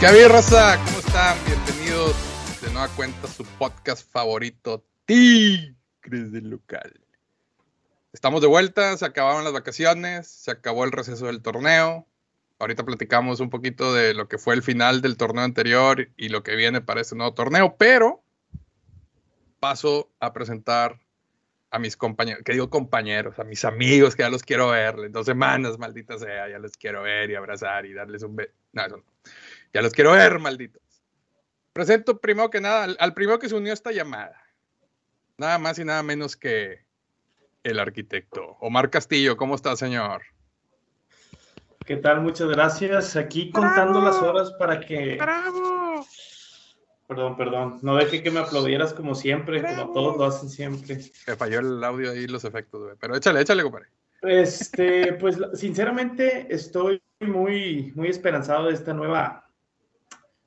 ¿Qué había, raza? ¿Cómo están? Bienvenidos de nueva cuenta a su podcast favorito, Tigres del Local. Estamos de vuelta, se acabaron las vacaciones, se acabó el receso del torneo. Ahorita platicamos un poquito de lo que fue el final del torneo anterior y lo que viene para este nuevo torneo, pero paso a presentar a mis compañeros, que digo compañeros, a mis amigos que ya los quiero ver, en dos semanas, maldita sea, ya los quiero ver y abrazar y darles un beso. No, eso no. Ya los quiero ver, malditos. Presento primero que nada al, primero que se unió a esta llamada. Nada más y nada menos que el arquitecto. Omar Castillo, ¿cómo está, señor? ¿Qué tal? Muchas gracias. Aquí contando las horas para que. ¡Bravo! Perdón, perdón. No dejé que me aplaudieras como siempre, como todos lo hacen siempre. Me falló el audio ahí, los efectos, güey. Pero échale, échale, compadre. Este, pues sinceramente estoy muy, muy esperanzado de esta nueva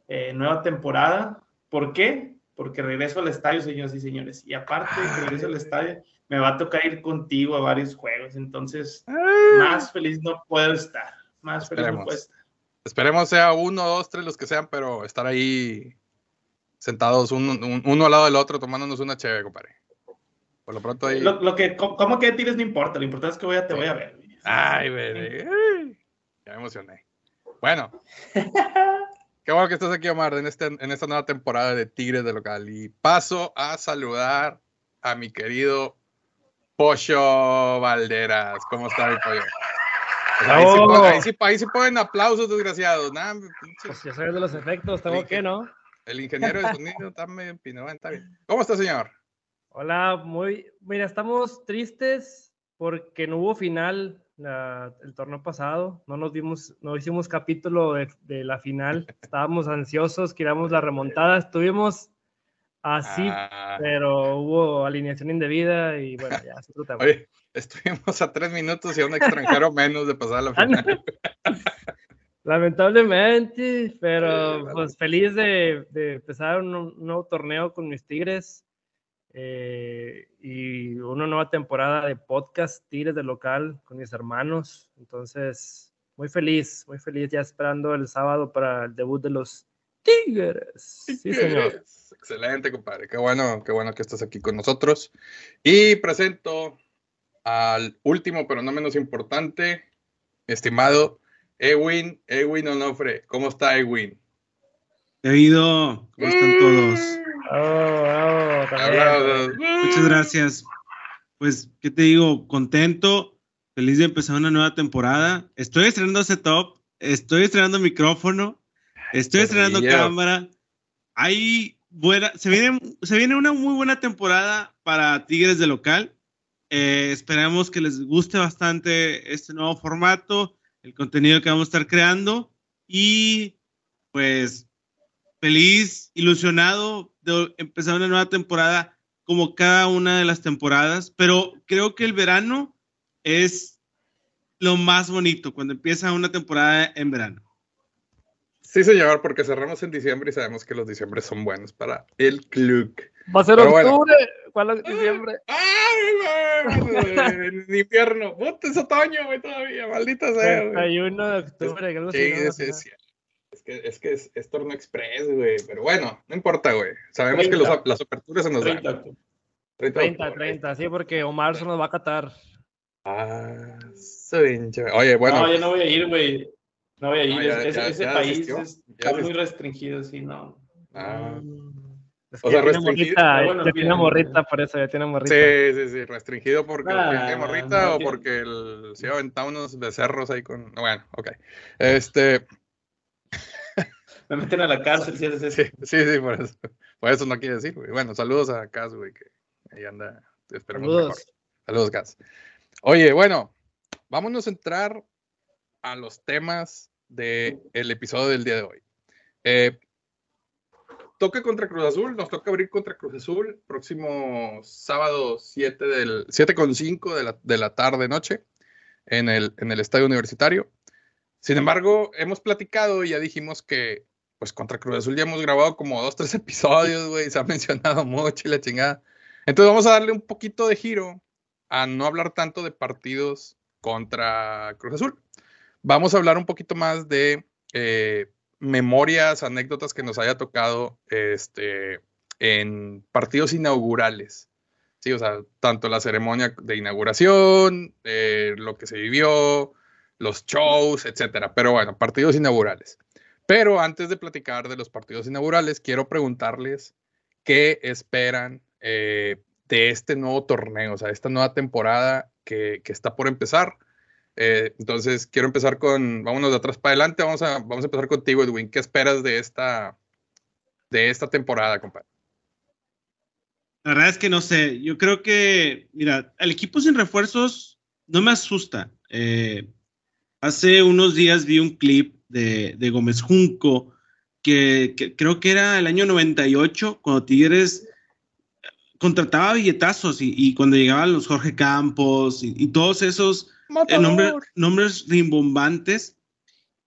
eh, nueva temporada. ¿Por qué? Porque regreso al estadio, señores y señores. Y aparte regreso al estadio, me va a tocar ir contigo a varios juegos. Entonces, más feliz no puedo estar. Más feliz no puedo estar. Esperemos sea uno, dos, tres, los que sean, pero estar ahí sentados uno, uno al lado del otro tomándonos una chévere, compadre. Por lo pronto ahí. Lo, que, ¿Cómo que tires no importa? Lo importante es que voy a, te voy a ver. Ay, bebé. Ya me emocioné. Bueno. Qué bueno que estás aquí, Omar, en, este, en esta nueva temporada de Tigres de Local. Y paso a saludar a mi querido Pocho Valderas. ¿Cómo está mi pollo? Pues ahí, sí, ahí, sí, ahí, sí, ponen aplausos, desgraciados. Nah, pues ya sabes de los efectos, ¿tengo que no? El ingeniero de sonido está medio empinado, está bien. ¿Cómo está, señor? Hola, muy. Mira, estamos tristes porque no hubo final el torneo pasado, no nos dimos, no hicimos capítulo de, la final, estábamos ansiosos, queríamos la remontada, estuvimos así, ah. pero hubo alineación indebida y bueno, ya se Oye, estuvimos a tres minutos y a un extranjero menos de pasar la final. Lamentablemente, pero pues feliz de, empezar un nuevo torneo con mis Tigres. Eh, y una nueva temporada de podcast Tigres de local con mis hermanos. Entonces, muy feliz, muy feliz ya esperando el sábado para el debut de los Tigres. Sí, señor. Excelente, compadre. Qué bueno, qué bueno que estás aquí con nosotros. Y presento al último, pero no menos importante, estimado Ewin, Ewin Onofre. ¿Cómo está Ewin? Debido, ¿cómo están todos? Muchas gracias. Pues, ¿qué te digo? Contento, feliz de empezar una nueva temporada. Estoy estrenando setup, estoy estrenando micrófono, estoy estrenando cámara. Hay buena, se viene, se viene una muy buena temporada para Tigres de local. Eh, esperamos que les guste bastante este nuevo formato, el contenido que vamos a estar creando y pues feliz, ilusionado de empezar una nueva temporada como cada una de las temporadas, pero creo que el verano es lo más bonito cuando empieza una temporada en verano. Sí, señor, porque cerramos en diciembre y sabemos que los diciembre son buenos para el club. Va a ser octubre. ¿Cuál es diciembre? ¡Ay, en invierno! ¡Puta, es otoño, güey, todavía! ¡Maldita sea! 31 de octubre. Sí, sí. Es que es, que es, torno express, güey. Pero bueno, no importa, güey. Sabemos que las aperturas se nos 30. dan. 30, 30, sí, porque Omar se nos va a catar. Ah, soy Oye, bueno. No, yo no voy a ir, güey. No voy a ir. ese país está muy restringido, sí, no. Ah. o sea, restringido. Morrita, ya tiene morrita, por eso ya tiene morrita. Sí, sí, sí, restringido porque ah, tiene morrita o porque el, se ha aventado unos becerros ahí con. Bueno, ok. Este me meten a la cárcel si haces eso. Sí, sí, por eso. Por eso no quiere decir, güey. Bueno, saludos a Cas, güey, que ahí anda. Esperamos saludos. mejor. Saludos, Cas. Oye, bueno, vámonos a entrar a los temas del episodio del día de hoy. Eh, toca contra Cruz Azul, nos toca abrir contra Cruz Azul próximo sábado 7 del 7 con 5 de la, de la tarde noche en el, en el estadio universitario. Sin embargo, hemos platicado y ya dijimos que pues contra Cruz Azul ya hemos grabado como dos, tres episodios, güey, se ha mencionado mucho y la chingada. Entonces vamos a darle un poquito de giro a no hablar tanto de partidos contra Cruz Azul. Vamos a hablar un poquito más de eh, memorias, anécdotas que nos haya tocado este, en partidos inaugurales. Sí, o sea, tanto la ceremonia de inauguración, eh, lo que se vivió, los shows, etcétera. Pero bueno, partidos inaugurales. Pero antes de platicar de los partidos inaugurales, quiero preguntarles qué esperan eh, de este nuevo torneo, o sea, esta nueva temporada que, está por empezar. Eh, entonces, quiero empezar con, vámonos de atrás para adelante, vamos a, vamos a empezar contigo, Edwin. ¿Qué esperas de esta, de esta temporada, compadre? La verdad es que no sé, yo creo que, mira, el equipo sin refuerzos no me asusta. Eh, hace unos días vi un clip de, de Gómez Junco, que, creo que era el año 98, cuando Tigres contrataba billetazos y, cuando llegaban los Jorge Campos y, todos esos eh, nombres rimbombantes.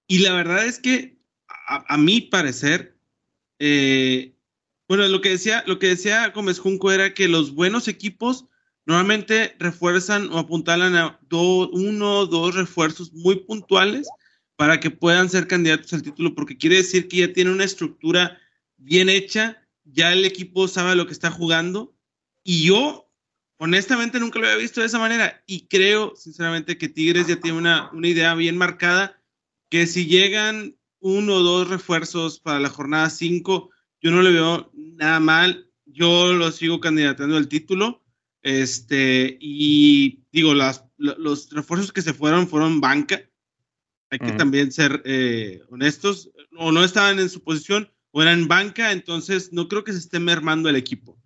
Y la verdad es que, a, mi parecer, eh, bueno, lo que decía, lo que decía Gómez Junco era que los buenos equipos normalmente refuerzan o apuntalan a uno o dos refuerzos muy puntuales para que puedan ser candidatos al título, porque quiere decir que ya tiene una estructura bien hecha, ya el equipo sabe lo que está jugando. Y yo, honestamente, nunca lo había visto de esa manera. Y creo, sinceramente, que Tigres ya tiene una, una idea bien marcada, que si llegan uno o dos refuerzos para la jornada 5, yo no le veo nada mal. Yo lo sigo candidatando al título. Este, y digo, las, los refuerzos que se fueron fueron banca hay que también ser eh, honestos, o no estaban en su posición o eran banca, entonces no creo que se esté mermando el equipo.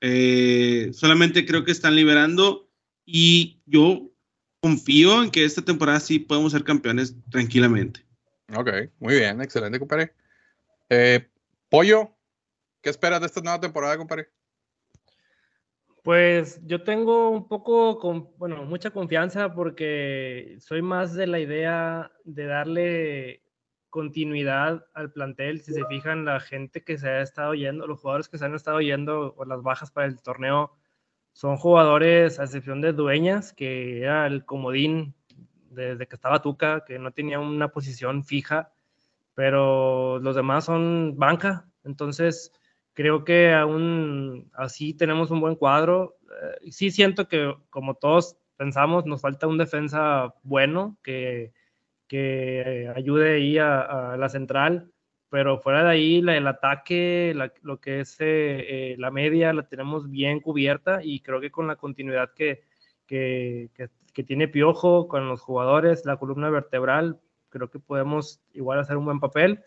Eh, solamente creo que están liberando y yo confío en que esta temporada sí podemos ser campeones tranquilamente. Ok, muy bien, excelente, compadre. Eh, Pollo, ¿qué esperas de esta nueva temporada, compadre? Pues yo tengo un poco, bueno, mucha confianza porque soy más de la idea de darle continuidad al plantel. Si se fijan, la gente que se ha estado yendo, los jugadores que se han estado yendo o las bajas para el torneo, son jugadores, a excepción de Dueñas, que era el comodín desde que estaba Tuca, que no tenía una posición fija, pero los demás son banca. Entonces, Creo que aún así tenemos un buen cuadro. Eh, sí siento que, como todos pensamos, nos falta un defensa bueno que, que ayude ahí a, la central, pero fuera de ahí el ataque, lo que es eh, eh, la media, la tenemos bien cubierta y creo que con la continuidad que, que, que, tiene Piojo con los jugadores, la columna vertebral, creo que podemos igual hacer un buen papel.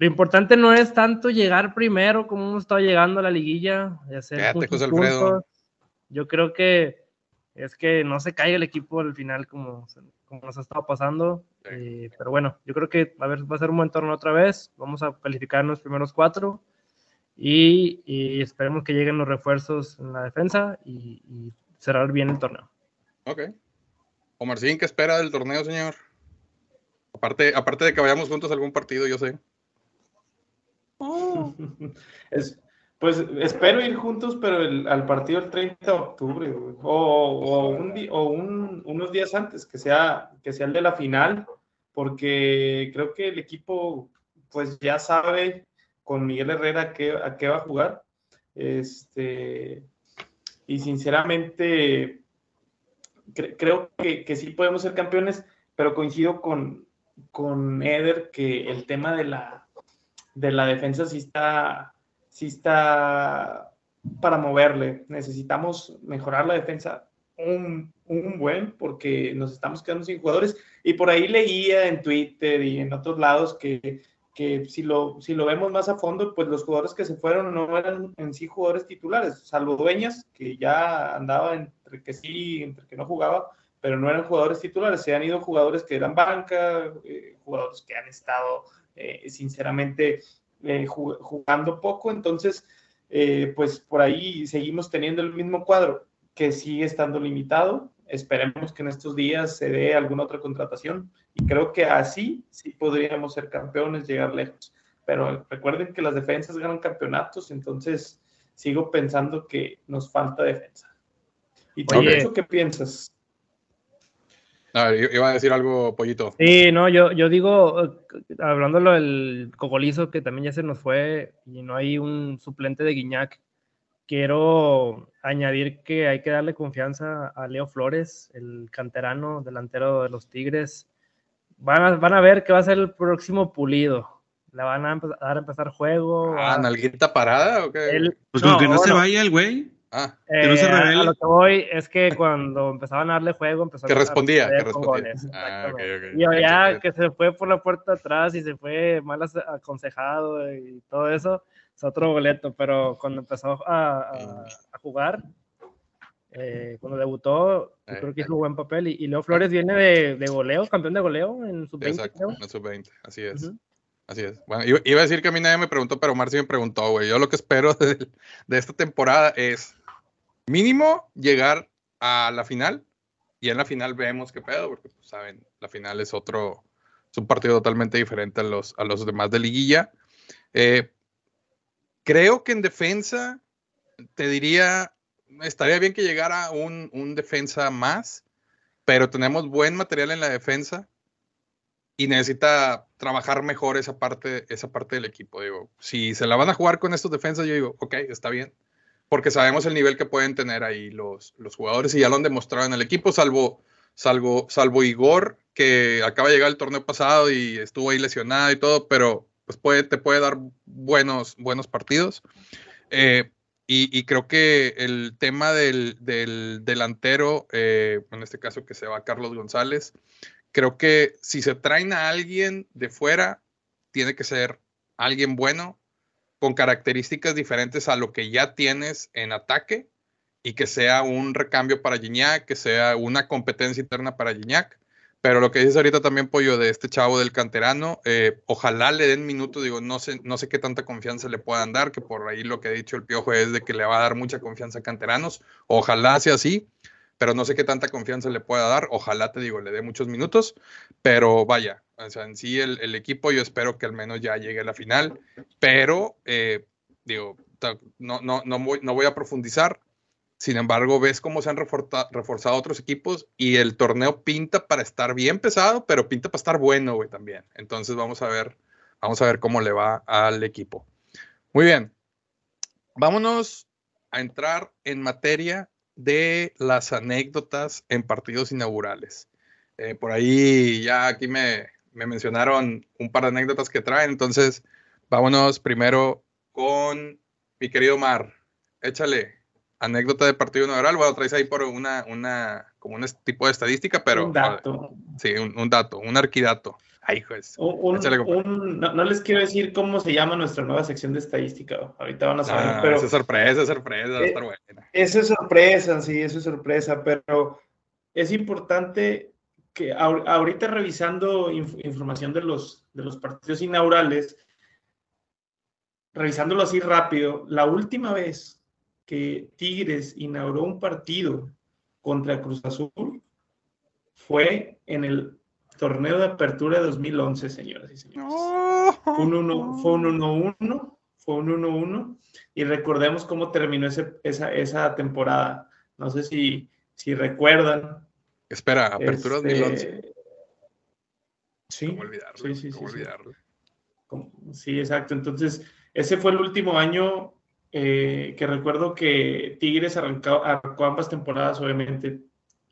Lo importante no es tanto llegar primero como hemos estado llegando a la liguilla, y hacer puntos. Yo creo que es que no se caiga el equipo al final como, como nos ha estado pasando. Eh, pero bueno, yo creo que a ver, va a ser un buen torneo otra vez. Vamos a calificar los primeros cuatro y, y esperemos que lleguen los refuerzos en la defensa y, cerrar bien el torneo. Ok. Omarcín, ¿qué espera del torneo, señor? Aparte, aparte de que vayamos juntos a algún partido, yo sé. es, pues espero ir juntos, pero al partido el 30 de octubre, o, un, o unos días antes, que sea, que sea el de la final, porque creo que el equipo pues ya sabe con Miguel Herrera a qué, a qué va a jugar. Este, y sinceramente creo que, que, sí podemos ser campeones, pero coincido con, con Eder que el tema de la, de la defensa sí está, sí está para moverle. Necesitamos mejorar la defensa un, un, buen porque nos estamos quedando sin jugadores. Y por ahí leía en Twitter y en otros lados que, que si, lo, si lo vemos más a fondo, pues los jugadores que se fueron no eran en sí jugadores titulares, salvo Dueñas, que ya andaba entre que sí, entre que no jugaba, pero no eran jugadores titulares. Se han ido jugadores que eran banca, eh, jugadores que han estado eh, sinceramente eh, jugando poco, entonces eh, pues por ahí seguimos teniendo el mismo cuadro que sigue estando limitado. Esperemos que en estos días se dé alguna otra contratación y creo que así sí podríamos ser campeones, llegar lejos. Pero recuerden que las defensas ganan campeonatos, entonces sigo pensando que nos falta defensa. ¿Y tú, qué piensas? A ver, iba a decir algo, Pollito. Sí, no, yo, yo digo, hablándolo del Cocolizo, que también ya se nos fue y no hay un suplente de Guiñac, quiero añadir que hay que darle confianza a Leo Flores, el canterano delantero de los Tigres. Van a, van a ver que va a ser el próximo pulido. Le van a dar a empezar juego. Ah, ¿nalguita parada o qué? Él, pues con que no se vaya el güey. Ah, que no se eh, revele. A lo que voy es que cuando empezaban a darle juego, empezó que a respondía, que respondía. Ah, okay, okay. Y ya que se fue por la puerta atrás y se fue mal aconsejado y todo eso, es otro boleto. Pero cuando empezó a, a, a jugar, eh, cuando debutó, eh, creo que hizo buen papel. Y, y Leo Flores viene de, de, goleo, campeón de goleo en sub-20. Exacto, en sub-20, así es. Uh -huh. Así es. Bueno, iba a decir que a mí nadie me preguntó, pero Omar sí me preguntó, güey. Yo lo que espero de, de, esta temporada es mínimo llegar a la final y en la final vemos qué pedo, porque pues, saben, la final es otro, es un partido totalmente diferente a los, a los demás de liguilla. Eh, creo que en defensa te diría, estaría bien que llegara un, un defensa más, pero tenemos buen material en la defensa y necesita trabajar mejor esa parte, esa parte del equipo. Digo, si se la van a jugar con estos defensas, yo digo, ok, está bien, porque sabemos el nivel que pueden tener ahí los, los jugadores y ya lo han demostrado en el equipo, salvo, salvo, salvo Igor, que acaba de llegar el torneo pasado y estuvo ahí lesionado y todo, pero pues puede, te puede dar buenos, buenos partidos. Eh, y, creo que el tema del, del delantero, eh, en este caso que se va Carlos González, creo que si se traen a alguien de fuera, tiene que ser alguien bueno, con características diferentes a lo que ya tienes en ataque y que sea un recambio para Gignac, que sea una competencia interna para Gignac. Pero lo que dices ahorita también, Pollo, de este chavo del canterano, eh, ojalá le den minutos, digo, no sé, no sé qué tanta confianza le puedan dar, que por ahí lo que ha dicho el Piojo es de que le va a dar mucha confianza a canteranos, ojalá sea así, pero no sé qué tanta confianza le pueda dar. Ojalá, te digo, le dé muchos minutos, pero vaya, o sea, en sí el, equipo yo espero que al menos ya llegue a la final, pero eh, digo, no, no, no, voy, no voy a profundizar. Sin embargo, ves cómo se han reforzado otros equipos y el torneo pinta para estar bien pesado, pero pinta para estar bueno, güey, también. Entonces vamos a ver, vamos a ver cómo le va al equipo. Muy bien. Vámonos a entrar en materia de las anécdotas en partidos inaugurales. Eh, por ahí ya aquí me, me, mencionaron un par de anécdotas que traen, entonces vámonos primero con mi querido Mar. Échale anécdota de partido inaugural. Bueno, traes ahí por una, una como un tipo de estadística, pero. Un dato. Sí, un, un dato, un arquidato. Ay, pues. Un, un, no, no, les quiero decir cómo se llama nuestra nueva sección de estadística. Ahorita van a saber. Ah, pero esa es sorpresa, sorpresa, estar buena. Eso es sorpresa, sí, eso es sorpresa, pero es importante que ahorita revisando inf información de los, de los partidos inaugurales, revisándolo así rápido, la última vez que Tigres inauguró un partido contra Cruz Azul fue en el torneo de apertura de 2011, señoras y señores. Fue un 1-1, fue un 1-1, fue un 1-1, y recordemos cómo terminó ese, esa, esa temporada. No sé si, si recuerdan. Espera, apertura este, 2011. Sí, ¿Cómo olvidarlo? Sí, sí, ¿Cómo sí, olvidarlo? Sí, exacto. Entonces, ese fue el último año eh, que recuerdo que Tigres arrancó, arrancó ambas temporadas, obviamente,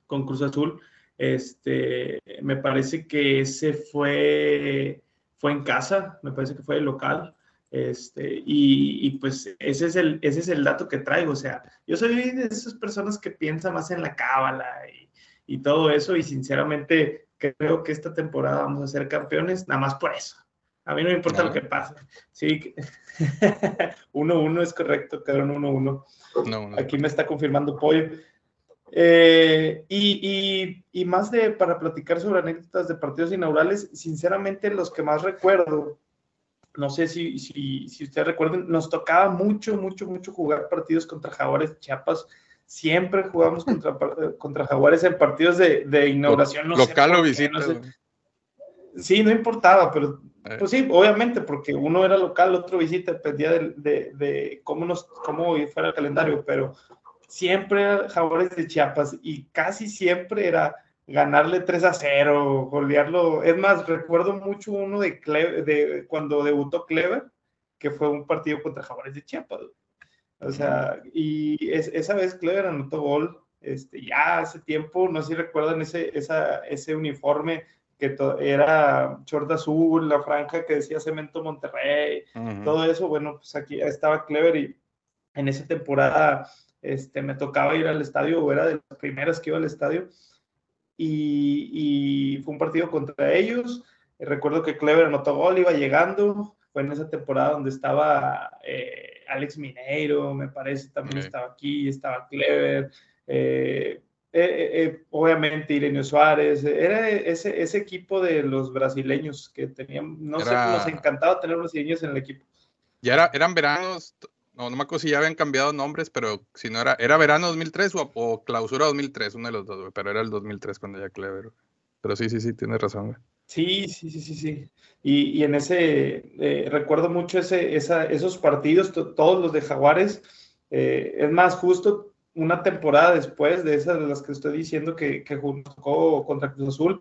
con Cruz Azul este, me parece que ese fue, fue en casa, me parece que fue el local. Este, y, y, pues ese es, el, ese es el dato que traigo. O sea, yo soy de esas personas que piensan más en la cábala y, y todo eso. Y sinceramente creo que esta temporada vamos a ser campeones, nada más por eso. A mí no me importa no. lo que pase. Sí, 1-1 es correcto, quedaron 1-1. No, no. Aquí me está confirmando Pollo. Eh, y, y, y, más de para platicar sobre anécdotas de partidos inaugurales, sinceramente los que más recuerdo, no sé si, si, si ustedes recuerden, nos tocaba mucho, mucho, mucho jugar partidos contra Jaguares Chiapas. Siempre jugamos contra, contra Jaguares en partidos de, de inauguración. No Local o visita. No sé. Sí, no importaba, pero pues sí, obviamente, porque uno era local, otro visita, dependía de, de, de cómo, nos, cómo fuera el calendario, pero siempre Jaguares de Chiapas y casi siempre era ganarle 3 a 0, golearlo. Es más, recuerdo mucho uno de, de cuando debutó Clever, que fue un partido contra Jaguares de Chiapas. O sea, y esa vez Clever anotó gol, este, ya hace tiempo, no sé si recuerdan ese, esa, ese uniforme que era short azul, la franja que decía Cemento Monterrey, todo eso, bueno, pues aquí estaba Clever y en esa temporada este, me tocaba ir al estadio, o era de las primeras que iba al estadio, y, fue un partido contra ellos. Recuerdo que Clever anotó gol, iba llegando, fue en esa temporada donde estaba eh, Alex Mineiro, me parece, también estaba aquí, estaba Clever. Eh, eh, obviamente Ireneo Suárez, era ese, ese equipo de los brasileños que tenían, no sé, nos encantaba tener brasileños en el equipo. Ya era, eran veranos, no, no me acuerdo si ya habían cambiado nombres, pero si no era, era verano 2003 o, clausura 2003, uno de los dos, pero era el 2003 cuando ya Clever. Pero sí, sí, sí, tienes razón, Sí, sí, sí, sí, sí. Y, en ese, eh, recuerdo mucho ese, esos partidos, todos los de Jaguares. Eh, es más, justo una temporada después de esas de las que estoy diciendo que, que jugó contra Cruz Azul,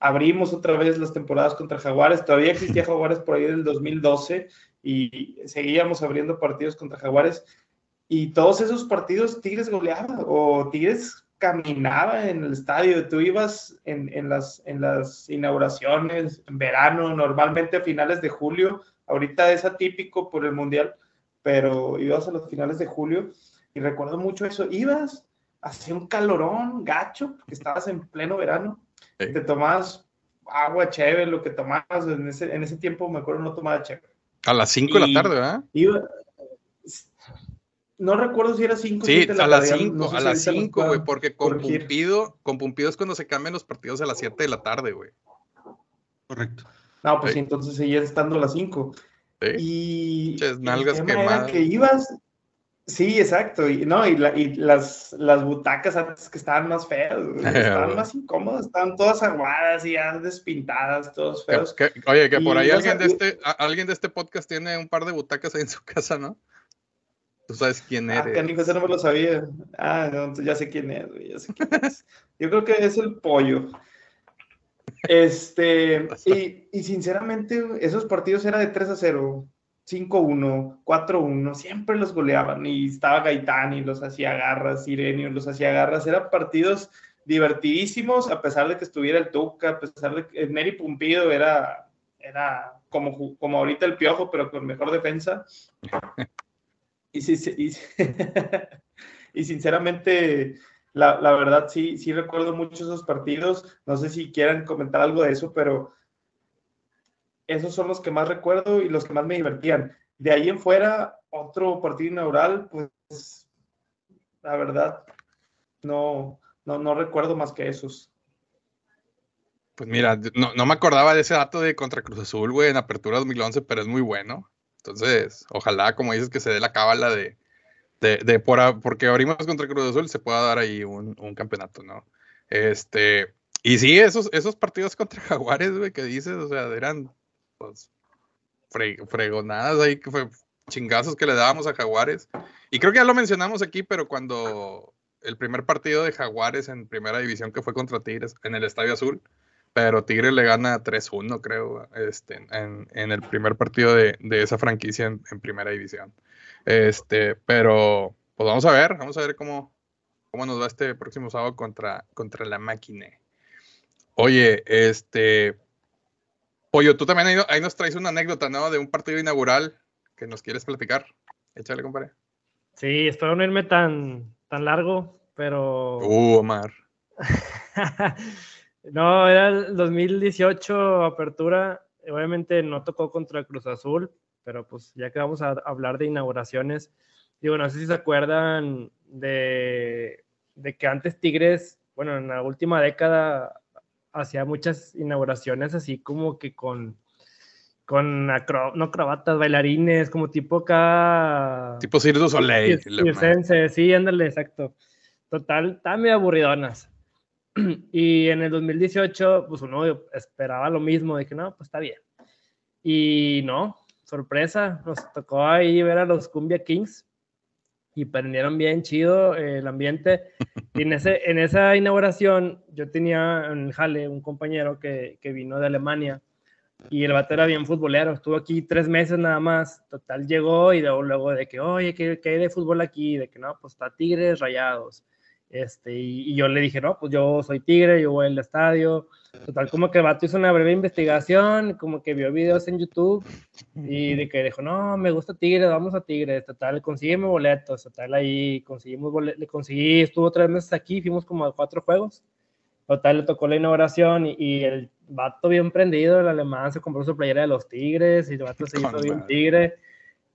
abrimos otra vez las temporadas contra Jaguares. Todavía existía Jaguares por ahí del 2012 y seguíamos abriendo partidos contra Jaguares. Y todos esos partidos Tigres goleaba o Tigres caminaba en el estadio. Tú ibas en, en, las, en las inauguraciones, en verano, normalmente a finales de julio. Ahorita es atípico por el Mundial, pero ibas a los finales de julio y recuerdo mucho eso. Ibas, hacía un calorón gacho, porque estabas en pleno verano. Te tomabas agua chévere, lo que tomabas. En ese, en ese tiempo, me acuerdo, no tomaba chévere. A las 5 de la tarde, ¿verdad? Iba, no recuerdo si era 5 Sí, a las 5, a las 5, güey, porque con Pumpido, con Pumpido es cuando se cambian los partidos a las 7 de la tarde, güey. Correcto. No, pues sí, entonces seguía estando a las 5. Sí. Y nalgas quemadas. que ibas, Sí, exacto. Y, no, y, las, las butacas antes que estaban más feas, estaban más incómodas, estaban todas aguadas y ya despintadas, todos feos. oye, que por ahí alguien de, este, alguien de este podcast tiene un par de butacas ahí en su casa, ¿no? Tú sabes quién ah, eres. Ah, ese no me lo sabía. Ah, no, ya sé quién es, ya sé quién es. Yo creo que es el pollo. Este, y, y sinceramente, esos partidos eran de 3 a 0. 5-1, 4-1, siempre los goleaban y estaba Gaitán y los hacía garras, Irenio los hacía garras, eran partidos divertidísimos a pesar de que estuviera el Tuca, a pesar de que Neri Pumpido era, era como, como ahorita el Piojo, pero con mejor defensa. Y, y, y sinceramente, la, la, verdad sí, sí recuerdo mucho esos partidos, no sé si quieran comentar algo de eso, pero esos son los que más recuerdo y los que más me divertían. De ahí en fuera, otro partido inaugural, pues la verdad, no, no, no recuerdo más que esos. Pues mira, no, no, me acordaba de ese dato de contra Cruz Azul, güey, en Apertura 2011, pero es muy bueno. Entonces, ojalá, como dices, que se dé la cábala de, de, de por, porque abrimos contra Cruz Azul, se pueda dar ahí un, un campeonato, ¿no? Este, y sí, esos, esos partidos contra Jaguares, güey, que dices, o sea, eran pues, fregonadas ahí, que fue chingazos que le dábamos a Jaguares. Y creo que ya lo mencionamos aquí, pero cuando el primer partido de Jaguares en primera división que fue contra Tigres en el Estadio Azul, pero Tigres le gana 3-1, creo, este, en, el primer partido de, esa franquicia en, primera división. Este, pero, pues vamos a ver, vamos a ver cómo, cómo nos va este próximo sábado contra, contra la máquina. Oye, este, Pollo, tú también ahí, nos traes una anécdota, ¿no? De un partido inaugural que nos quieres platicar. Échale, compadre. Sí, espero no irme tan, tan largo, pero. Uh, Omar. no, era el 2018 apertura. Obviamente no tocó contra Cruz Azul, pero pues ya que vamos a hablar de inauguraciones, digo, no sé si se acuerdan de, de que antes Tigres, bueno, en la última década hacía muchas inauguraciones así como que con, con no acrobatas, bailarines, como tipo acá... Tipo Cirque du Soleil. sí, ándale, exacto. Total, estaban medio aburridonas. Y en el 2018, pues uno esperaba lo mismo, dije, no, pues está bien. Y no, sorpresa, nos tocó ahí ver a los Cumbia Kings. Y prendieron bien chido eh, el ambiente. Y en, ese, en esa inauguración yo tenía en el Jale un compañero que, que vino de Alemania y el vato era bien futbolero, estuvo aquí tres meses nada más, total llegó y luego, luego de que, oye, ¿qué, ¿qué, hay de fútbol aquí? De que no, pues está Tigres, Rayados. Este, y, y, yo le dije, no, pues yo soy Tigre, yo voy al estadio. Total, como que el vato hizo una breve investigación, como que vio videos en YouTube y de que dijo, no, me gusta Tigre, vamos a Tigre. Total, consígueme boletos. Total, ahí conseguimos boletos, le conseguí, estuvo tres meses aquí, fuimos como a cuatro juegos. Total, le tocó la inauguración y, y el vato bien prendido, el alemán se compró su playera de los Tigres y el vato se hizo bien tigre.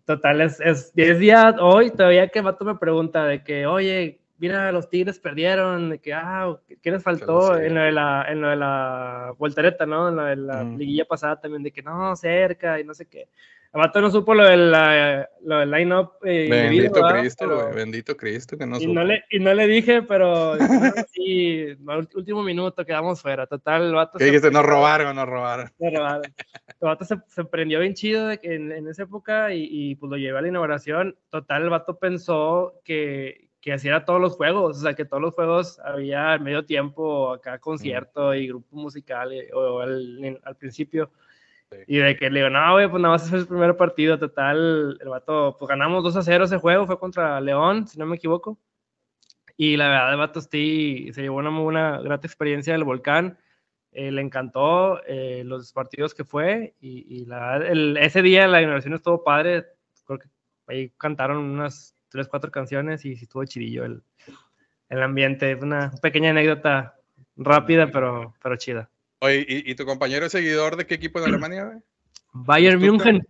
Total, es, es, es día hoy todavía que el vato me pregunta de que, oye, mira, los Tigres perdieron, de que, ah, ¿qué les faltó Sí. en lo de la, en lo de la voltereta, ¿no? En lo de la Mm. liguilla pasada también, de que no, cerca y no sé qué. El vato no supo lo del, lo del line-up. eh, Bendito. Cristo, Pero-. Bendito Cristo que no y supo. no, le, y no le dije, pero sí, último minuto quedamos fuera. Total, el vato ¿Qué se dijiste? Nos robaron, nos robaron. me robaron. El vato se, se prendió bien chido de que en, en esa época y, y, pues lo llevé a la inauguración. Total, el vato pensó que, que así era todos los juegos, o sea, que todos los juegos había medio tiempo acá concierto y grupo musical y- o al, al principio. Sí. Y de que le digo, no, güey, pues nada más es el primer partido. Total, el vato, pues ganamos 2 a 0 ese juego, fue contra León, si no me equivoco. Y la verdad, el vato sí, se llevó una muy buena, grata experiencia del volcán. Eh, le encantó eh, los partidos que fue y, y la, verdad, el, ese día la inauguración estuvo padre. Creo que ahí cantaron unas tres, cuatro canciones y sí estuvo chidillo el, el ambiente. Una pequeña anécdota rápida, pero, pero chida. Oye, ¿y, y tu compañero es seguidor de qué equipo en Alemania, güey? Bayern. München.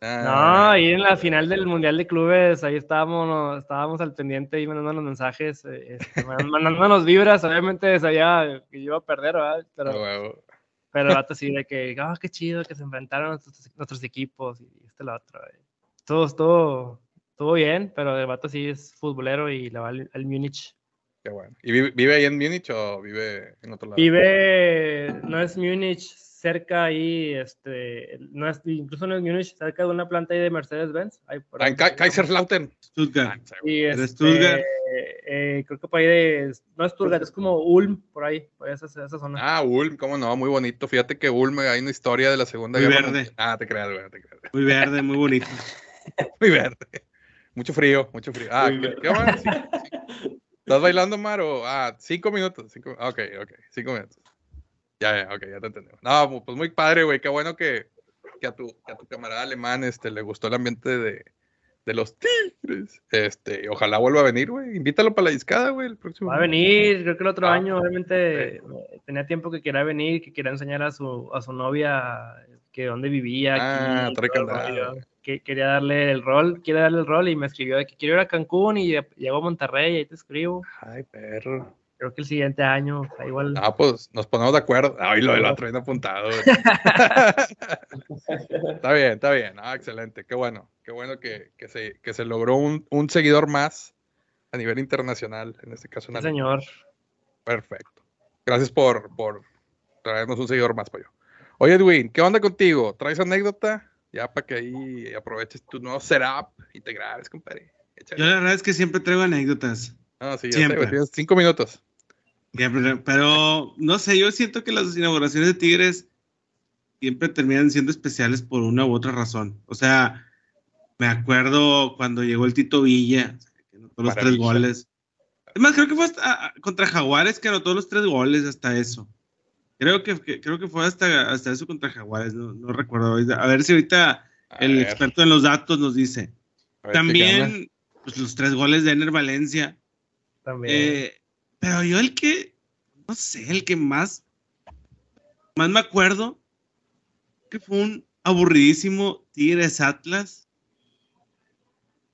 No, Ah, ahí en la final del Mundial de Clubes, ahí estábamos, estábamos al pendiente ahí mandándonos mensajes, eh, este, man- mandándonos vibras, obviamente sabía que iba a perder, ¿verdad? Pero, huevo. pero el vato sí de que, ah, qué chido que se enfrentaron nuestros, nuestros equipos y este lo otro. eh. Todo estuvo, estuvo bien, pero el vato sí es futbolero y le va al, al Múnich. Qué bueno. ¿Y vive, vive ahí en Múnich o vive en otro lado? Vive, no es Múnich, cerca ahí, este, no es, incluso no es Múnich, cerca de una planta ahí de Mercedes-Benz. ahí por Ah, ahí. en Ka- Kaiserslautern. Stuttgart. Y ¿Eres este, Stuttgart? eh, creo que por ahí de, no es Stuttgart, es como Ulm, por ahí, por esa, esa zona. Ah, Ulm, cómo no, muy bonito. Fíjate que Ulm hay una historia de la Segunda Muy Guerra verde. Mundial. Ah, te creas, güey, te creas. Muy verde, muy bonito. Muy verde. Mucho frío, mucho frío. Ah, ¿qué, qué más? Sí, sí. ¿Estás bailando, Mar? O, ah, cinco minutos. Cinco, ok, ok, cinco minutos. Ya, ya, ok, ya te entendemos. No, pues muy padre, güey. Qué bueno que, que, a tu, que a tu camarada alemán este, le gustó el ambiente de, de los tigres. Este, ojalá vuelva a venir, güey. Invítalo para la discada, güey, el próximo. Va a venir, creo que el otro Ah, año, obviamente, eh, tenía tiempo que quería venir, que quería enseñar a su, a su novia que dónde vivía. Ah, aquí, trae que quería darle el rol, quiere darle el rol y me escribió de que quiero ir a Cancún y llegó a Monterrey, ahí te escribo. Ay, perro. Creo que el siguiente año, o sea, igual. Ah, pues nos ponemos de acuerdo. Ay, lo del otro bien apuntado. está bien, está bien. Ah, excelente. Qué bueno. Qué bueno que, que se, que se logró un, un seguidor más a nivel internacional, en este caso. Sí, señor. Perfecto. Gracias por, por traernos un seguidor más para yo. Oye, Edwin, ¿qué onda contigo? ¿Traes anécdota? Ya para que ahí aproveches tu nuevo setup y te grabes, compadre. Échale. Yo la verdad es que siempre traigo anécdotas. Ah, sí, ya siempre. tienes cinco minutos. Siempre, pero no sé, yo siento que las inauguraciones de Tigres siempre terminan siendo especiales por una u otra razón. O sea, me acuerdo cuando llegó el Tito Villa, que anotó los tres goles. Es más, creo que fue hasta, contra Jaguares que anotó los tres goles, hasta eso. Creo que, que- creo que fue hasta, hasta eso contra Jaguares, no, no recuerdo. A ver si ahorita A el ver, experto en los datos nos dice. ver. También, pues los tres goles de Ener Valencia. También. Eh, pero yo el que, no sé, el que más, más me acuerdo, que fue un aburridísimo Tigres Atlas,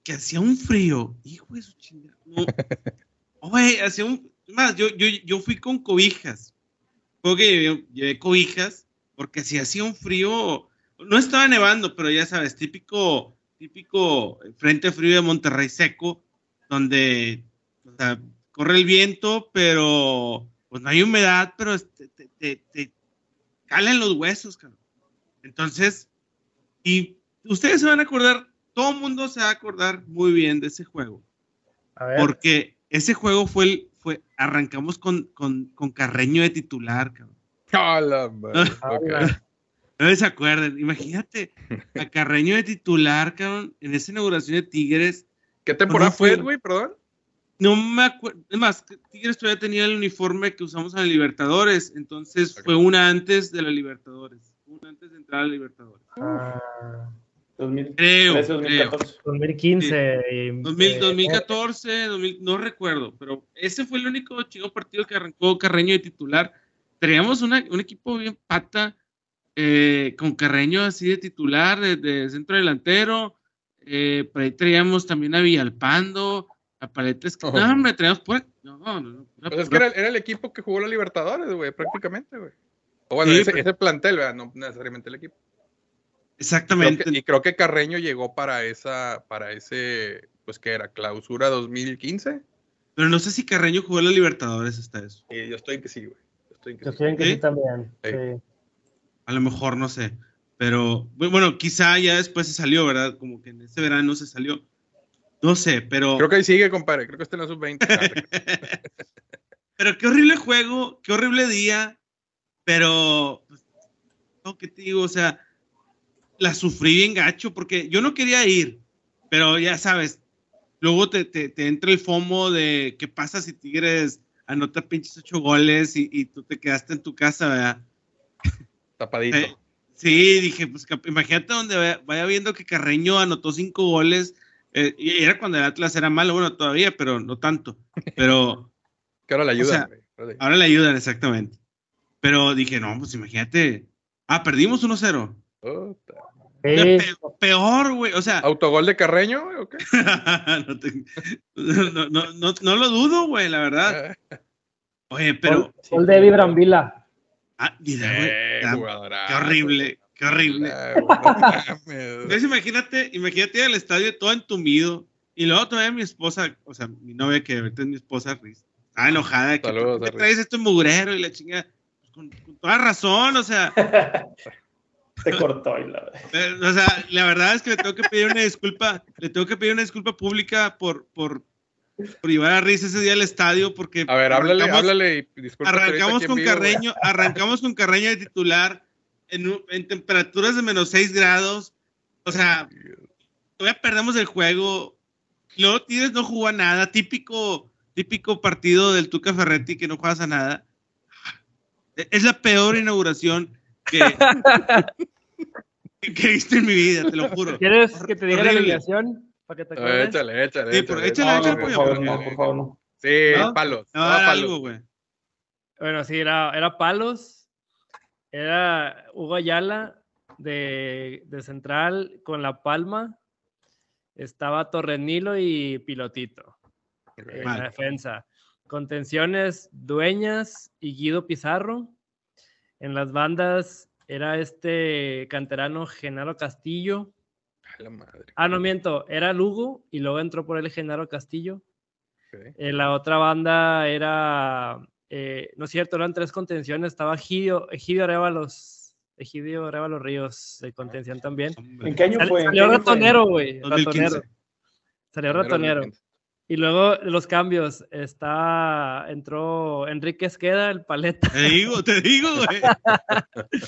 que hacía un frío, hijo de su chingada. No. Oye, hacía un, más, yo, yo, yo fui con cobijas, creo que llevé, llevé cobijas, porque si hacía un frío, no estaba nevando, pero ya sabes, típico, típico frente frío de Monterrey seco, donde o sea, corre el viento, pero pues no hay humedad, pero te, te, te, te calan los huesos, cabrón. Entonces, y ustedes se van a acordar, todo el mundo se va a acordar muy bien de ese juego. Porque ese juego fue el, fue, arrancamos con, con, con Carreño de titular, cabrón. No se acuerdan. Imagínate a Carreño de titular, cabrón, en esa inauguración de Tigres. ¿Qué temporada fue, güey? Perdón. No me acuerdo. Es más, Tigres todavía tenía el uniforme que usamos en la Libertadores. Entonces fue una antes de la Libertadores. Una antes de entrar a la Libertadores. Ah, 2000, creo, 2014. 2015. 2014, no recuerdo. Pero ese fue el único chico partido que arrancó Carreño de titular. Teníamos un equipo bien pata eh, con Carreño así de titular, de, centro delantero. Eh, por ahí traíamos también a Villalpando, a Paletes. Oh. No, hombre, traíamos por. No, no, no. Pues es que era, el equipo que jugó la Libertadores, güey, prácticamente, güey. O bueno, ese, ese, plantel, ¿verdad? no necesariamente el equipo. Exactamente. y creo que Carreño llegó para esa, para ese, pues que era clausura 2015. Pero no sé si Carreño jugó la Libertadores hasta eso. Sí, yo estoy en que sí, güey. Yo estoy en que, yo estoy en que sí, también. Sí. A lo mejor, no sé. Pero bueno, quizá ya después se salió, ¿verdad? Como que en ese verano se salió. No sé, pero. Creo que ahí sigue, compadre. Creo que está en la sub-20. pero qué horrible juego, qué horrible día. Pero. Pues, no, ¿qué te digo? O sea, la sufrí bien gacho porque yo no quería ir. Pero ya sabes, luego te, te, entra el FOMO de qué pasa si Tigres anota pinches ocho goles y, y tú te quedaste en tu casa, ¿verdad? Tapadito. sí, dije, pues imagínate donde vaya, viendo que Carreño anotó cinco goles. Eh, y era cuando el Atlas era malo, bueno, todavía, pero no tanto. Pero. que ahora le ayudan. ahora le ayudan, exactamente. Pero dije, no, pues imagínate. Ah, perdimos 1-0. Peor, güey. O sea. ¿Autogol de Carreño, ¿o qué? no, no, no, no, lo dudo, güey, la verdad. Oye, pero. Gol de Brambila. Ah, mira, qué horrible, qué horrible. Entonces imagínate, imagínate al estadio todo entumido y luego todavía mi esposa, o sea, mi novia que ahorita es mi esposa, estaba enojada. Que, ¿Qué traes esto mugrero y la chinga? Pues, con, toda razón, o sea. Se cortó y la O sea, la verdad es que le tengo que pedir una disculpa, le tengo que pedir una disculpa pública por, por, por llevar a Riz ese día al estadio porque a ver háblale háblale arrancamos con Carreño arrancamos con Carreño de titular en, en, temperaturas de menos 6 grados. O sea todavía perdemos el juego. Luego Tigres no jugó a nada. Típico típico partido del Tuca Ferretti que no juegas a nada. Es la peor inauguración que que he visto en mi vida te lo juro ¿quieres que te diga la alineación? para que te acuerdes. Échale, échale. Sí, échale, échale, échale, por, favor, por favor, no. Sí, palos. No, era algo, güey. Bueno, sí, era, era palos. Era Hugo Ayala de, de central con La Palma. Estaba Torrenilo y Pilotito en la defensa. Contenciones Dueñas y Guido Pizarro. En las bandas era este canterano Genaro Castillo Ah, no miento, era Lugo y luego entró por el Genaro Castillo. En eh, la otra banda era, eh, no es cierto, eran tres contenciones, estaba Egidio, Egidio Arevalos, Egidio Arevalos Ríos de contención también. ¿En qué año fue? Salió ratonero, güey, ratonero. Salió ratonero. Y luego los cambios, está, entró Enrique Esqueda, el paleta. Te digo, te digo, güey.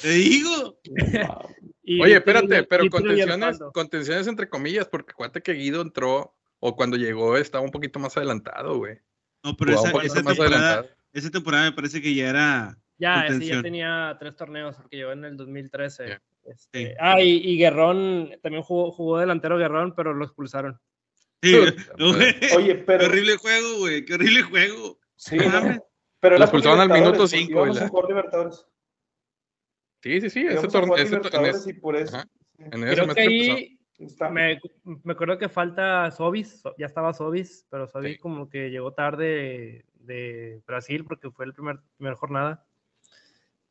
te digo. Oye, espérate, pero contenciones, contenciones entre comillas, porque acuérdate que Guido entró, o cuando llegó estaba un poquito más adelantado, güey. No, pero esa, esa, temporada, esa, temporada, me parece que ya era. Ya, sí, ya tenía tres torneos, porque llegó en el 2013. Este, ah, y, y, Guerrón, también jugó, jugó delantero Guerrón, pero lo expulsaron. Sí, Oye, pero. Qué horrible juego, güey. Qué horrible juego. Sí, pero lo expulsaron al minuto 5. Sí, sí, sí. Ese torneo. y por eso. En Creo que ahí me, me, acuerdo que falta Sobis, ya estaba Sobis, pero Sobis como que llegó tarde de Brasil porque fue la primer, primera jornada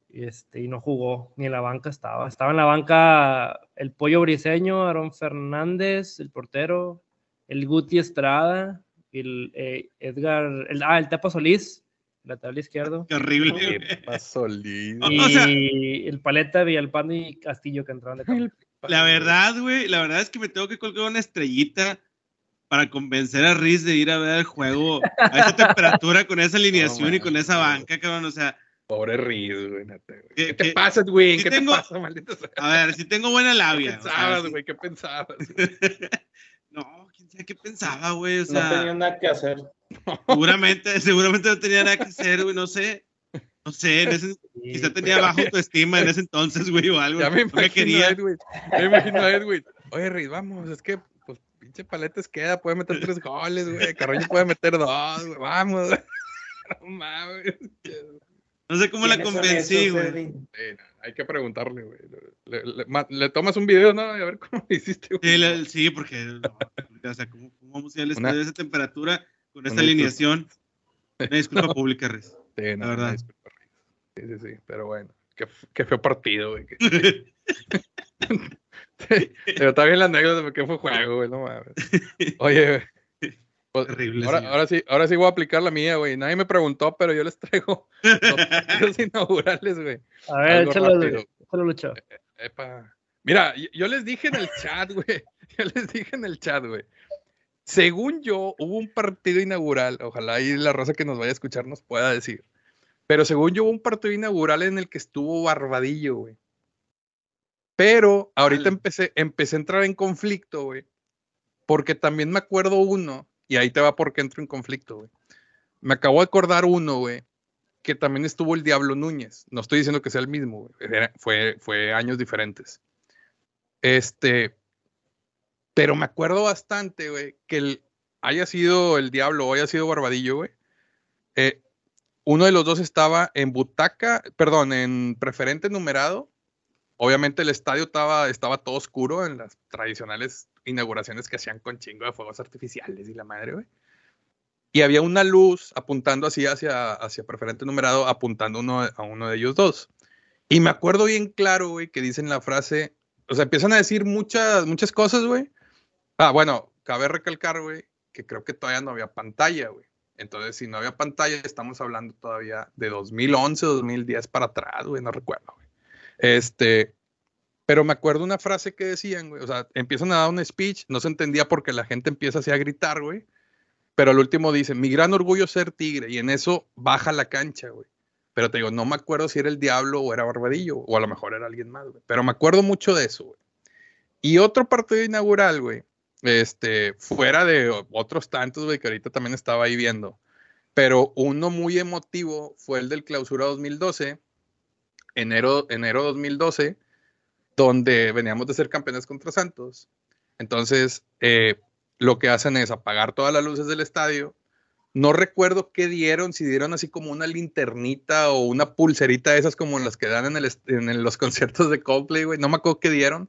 y, este, y no jugó, ni en la banca estaba. Estaba en la banca el Pollo Briseño, Aaron Fernández, el portero, el Guti Estrada, el eh, Edgar, el, ah, el Tepa Solís, lateral izquierdo. Qué horrible. Tepa Solís. Y el Paleta, Villalpando y Castillo que entraron de La verdad, güey, la verdad es que me tengo que colgar una estrellita para convencer a Riz de ir a ver el juego a esa temperatura, con esa alineación y con esa banca, cabrón. O sea, Pobre Riz, güey, ¿Qué, te pasa, güey? ¿Qué te pasa, maldito A ver, si tengo buena labia. ¿Qué pensabas, güey? ¿Qué pensabas? no, qué pensaba, güey. O sea, no tenía nada que hacer. Seguramente, seguramente no tenía nada que hacer, güey, no sé. No sé, en ese, quizá tenía bajo autoestima en ese entonces, güey, o algo. Ya me imagino, quería. Edwin. Me imagino a Edwin. Oye, Riz, vamos, es que, pues, pinche Paletes queda, puede meter tres goles, güey. Carroño puede meter dos, güey, vamos. No mames. No sé cómo la convencí, güey. hay que preguntarle, güey. Le, tomas un video, ¿no? A ver cómo hiciste, güey. Sí, porque, o sea, ¿cómo, cómo vamos a ir al estadio de esa temperatura con esta alineación? Una disculpa pública, Riz. Sí, la verdad. Sí, sí, sí, pero bueno. Qué, qué feo partido, güey. pero está bien la anécdota porque fue juego, güey, no mames. Oye, güey. Pues, ahora, sí, ahora sí voy a aplicar la mía, güey. Nadie me preguntó, pero yo les traigo los inaugurales, güey. A ver, échalo, échalo, Lucho. Eh, epa. Mira, yo les dije en el chat, güey. Yo les dije en el chat, güey. Según yo, hubo un partido inaugural. Ojalá ahí la raza que nos vaya a escuchar nos pueda decir. Pero según yo, hubo un partido inaugural en el que estuvo Barbadillo, güey. Pero ahorita empecé, empecé a entrar en conflicto, güey. Porque también me acuerdo uno y ahí te va porque entro en conflicto, güey. Me acabo de acordar uno, güey, que también estuvo el Diablo Núñez. No estoy diciendo que sea el mismo, güey. Fue, fue años diferentes. Este, pero me acuerdo bastante, güey, que el, haya sido el Diablo o haya sido Barbadillo, güey. Eh, uno de los dos estaba en butaca, perdón, en preferente numerado. Obviamente el estadio estaba, estaba todo oscuro en las tradicionales inauguraciones que hacían con chingo de fuegos artificiales y la madre, güey. Y había una luz apuntando así hacia, hacia preferente numerado, apuntando uno, a uno de ellos dos. Y me acuerdo bien claro, güey, que dicen la frase, o sea, empiezan a decir muchas, muchas cosas, güey. Ah, bueno, cabe recalcar, güey, que creo que todavía no había pantalla, güey. Entonces, si no había pantalla, estamos hablando todavía de 2011, 2010 para atrás, güey, no recuerdo, güey. Este, pero me acuerdo una frase que decían, güey, o sea, empiezan a dar un speech, no se entendía porque la gente empieza así a gritar, güey. Pero al último dice, mi gran orgullo ser tigre, y en eso baja la cancha, güey. Pero te digo, no me acuerdo si era el diablo o era Barbadillo, o a lo mejor era alguien más. Pero me acuerdo mucho de eso. Y otro partido inaugural, güey, este, fuera de otros tantos, güey, que ahorita también estaba ahí viendo. Pero uno muy emotivo fue el del clausura 2012, enero, enero 2012, donde veníamos de ser campeones contra Santos. Entonces, eh, lo que hacen es apagar todas las luces del estadio. No recuerdo qué dieron, si dieron así como una linternita o una pulserita de esas como las que dan en, los conciertos de Coldplay, güey. No me acuerdo qué dieron,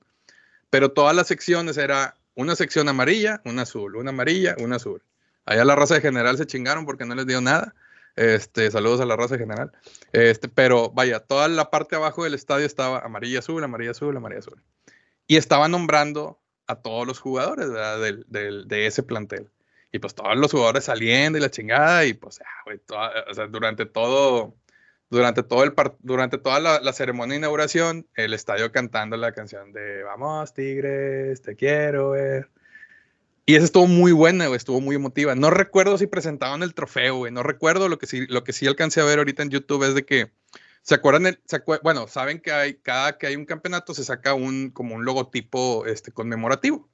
pero todas las secciones era una sección amarilla, una azul, una amarilla, una azul. Allá la raza de general se chingaron porque no les dio nada. Este, saludos a la raza general. Este, pero vaya, toda la parte abajo del estadio estaba amarilla azul, amarilla azul, amarilla azul. Y estaba nombrando a todos los jugadores de ese plantel. Y pues todos los jugadores saliendo y la chingada, y pues, ah, o sea, durante todo, durante todo el durante toda la, la, ceremonia de inauguración, el estadio cantando la canción de Vamos, Tigres, te quiero ver. Y esa estuvo muy buena, estuvo muy emotiva. No recuerdo si presentaban el trofeo, no recuerdo lo que sí, lo que sí alcancé a ver ahorita en YouTube es de que, ¿se acuerdan? El, bueno, saben que hay, cada que hay un campeonato se saca un, como un logotipo este, conmemorativo.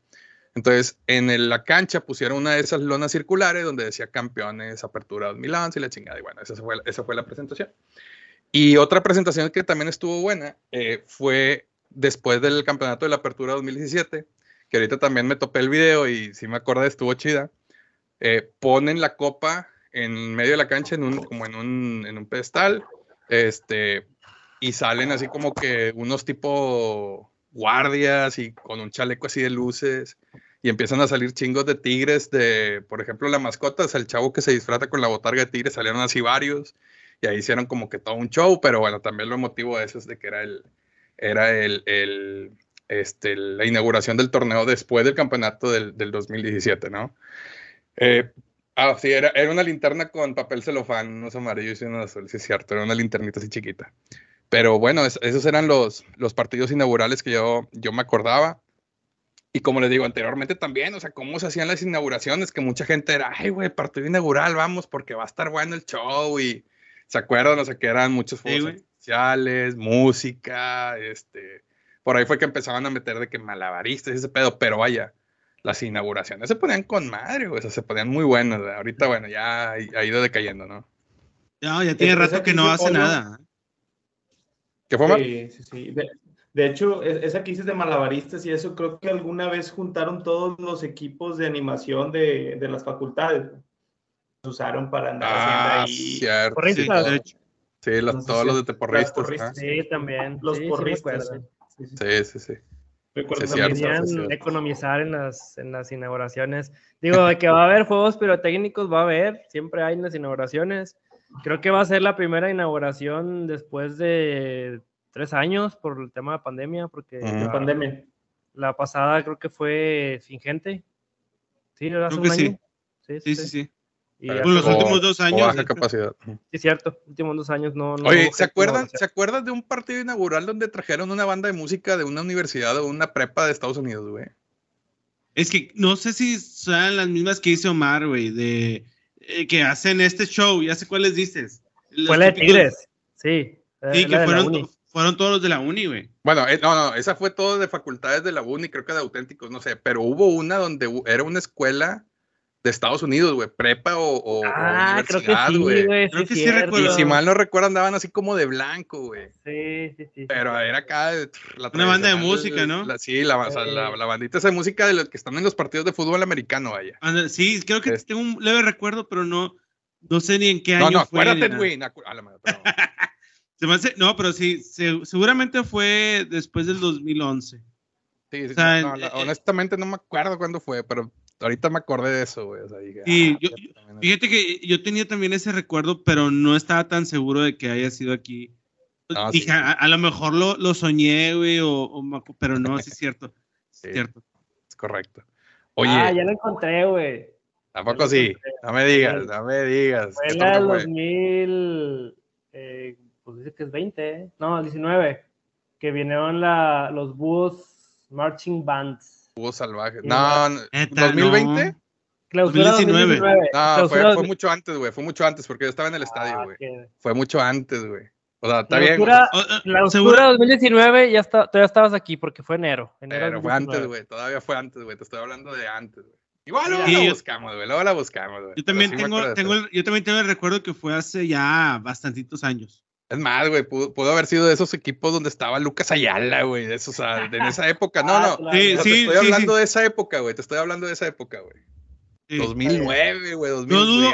Entonces, en la cancha pusieron una de esas lonas circulares donde decía campeones, apertura 2011 y la chingada. Y bueno, esa fue, esa fue la presentación. Y otra presentación que también estuvo buena eh, fue después del campeonato de la apertura 2017 que ahorita también me topé el video y si me acordé, estuvo chida. Eh, ponen la copa en medio de la cancha, en un, como en un, en un pedestal, este, y salen así como que unos tipo guardias y con un chaleco así de luces y empiezan a salir chingos de tigres de, por ejemplo, la mascota, es el chavo que se disfrata con la botarga de tigres, salieron así varios y ahí hicieron como que todo un show, pero bueno, también lo emotivo de eso es de que era el, era el, el, este, la inauguración del torneo después del campeonato del, 2017, ¿no? Eh, ah, sí, era, era, una linterna con papel celofán, unos amarillos y unos azules, sí es cierto, era una linternita así chiquita. Pero bueno, esos eran los, los partidos inaugurales que yo, yo me acordaba. Y como les digo anteriormente también, o sea, cómo se hacían las inauguraciones, que mucha gente era, ay, güey, partido inaugural, vamos, porque va a estar bueno el show. Y se acuerdan, o sea, que eran muchos fuegos artificiales, música, este. Por ahí fue que empezaban a meter de que malabaristas y ese pedo, pero vaya, las inauguraciones se ponían con madre, güey, o sea, se ponían muy buenas. Ahorita, bueno, ya ha ido decayendo, ¿no? No, ya tiene rato que no hace nada. ¿Qué fue, Sí, sí, sí. De hecho, esa que dices de malabaristas y eso, creo que alguna vez juntaron todos los equipos de animación de, de las facultades. Los usaron para andar ah, haciendo ahí. Cierto, sí, sí los, todos los de teporristas. Sí, también. Los porristas. Sí, sí, sí. sí. Recuerdo economizar en las, en las inauguraciones. Digo, de que va a haber juegos pirotécnicos, va a haber, siempre hay en las inauguraciones. Creo que va a ser la primera inauguración después de tres años por el tema de pandemia, porque la, pandemia. la pasada creo que fue sin gente. Sí, hace un año. Sí, sí, sí. sí. Y los últimos dos años. Baja capacidad. Sí, cierto. Últimos dos años no. Oye, ¿se acuerdan, ¿se acuerdan de un partido inaugural donde trajeron una banda de música de una universidad o una prepa de Estados Unidos, güey? Es que no sé si son las mismas que hizo Omar, güey, de eh, que hacen este show. Ya sé cuáles dices. Fue la de Tigres. Sí. Sí, que fueron, fueron todos los de la uni, güey. Bueno, eh, no, no, esa fue todo de facultades de la uni, creo que de auténticos, no sé, pero hubo una donde era una escuela de Estados Unidos, güey, prepa o, ah, creo que sí, güey. Creo que sí recuerdo. Y si mal no recuerdo, andaban así como de blanco, güey. Sí, sí, sí. Pero era acá la una banda de música, ¿no? sí, la, la, bandita esa de música de los que están en los partidos de fútbol americano, vaya. sí, creo que tengo un leve recuerdo, pero no, no sé ni en qué año. No, no, acuérdate, güey. No, pero sí, seguramente fue después del 2011. Sí, sí, eh, honestamente no me acuerdo cuándo fue, pero ahorita me acordé de eso, güey. O sea, sí, ah, fíjate que yo tenía también ese recuerdo, pero no estaba tan seguro de que haya sido aquí. dije, a, lo mejor lo, lo soñé, güey, o, pero no, sí es cierto. Es cierto. Es correcto. Oye. Ah, ya lo encontré, güey. Tampoco sí. No me digas, no me digas. Fue en el 2000. Eh, pues dice que es 20, ¿eh? no, 19, que vinieron la, los búhos marching bands. Búhos salvajes. No, 2020. Clausura 2019. 2019. No, fue, fue, mucho antes, güey. Fue mucho antes porque yo estaba en el estadio, ah, güey. Fue mucho antes, güey. O sea, está bien. Clausura 2019 ya está, todavía estabas aquí porque fue enero. enero Pero fue antes, güey. Todavía fue antes, güey. Te estoy hablando de antes, güey. Igual luego la buscamos, güey. Luego la buscamos, güey. Yo también, tengo, tengo el, yo también tengo el recuerdo que fue hace ya bastantitos años. Es más, güey, pudo, haber sido de esos equipos donde estaba Lucas Ayala, güey, de esos, o sea, en esa época. No, no, sí, sí, te estoy hablando de esa época, güey, te estoy hablando de esa época, güey. 2009, güey, 2010. No dudo,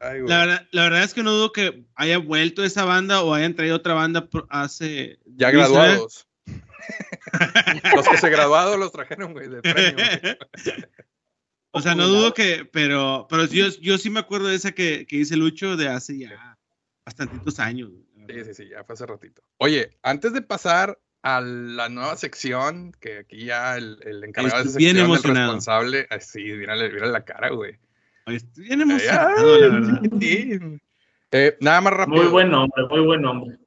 la, verdad, la verdad es que no dudo que haya vuelto esa banda o hayan traído otra banda hace... Ya graduados. los que se graduados los trajeron, güey, de premio. o sea, no dudo que, pero, pero yo, yo sí me acuerdo de esa que, que hice Lucho de hace ya bastantitos años. Güey. Sí, sí, sí, ya fue hace ratito. Oye, antes de pasar a la nueva sección, que aquí ya el, el encargado de esa sección, el responsable, así, mírale, mírale la cara, güey. Estoy bien emocionado, la verdad. Eh, nada más rápido. Muy buen nombre, muy buen nombre.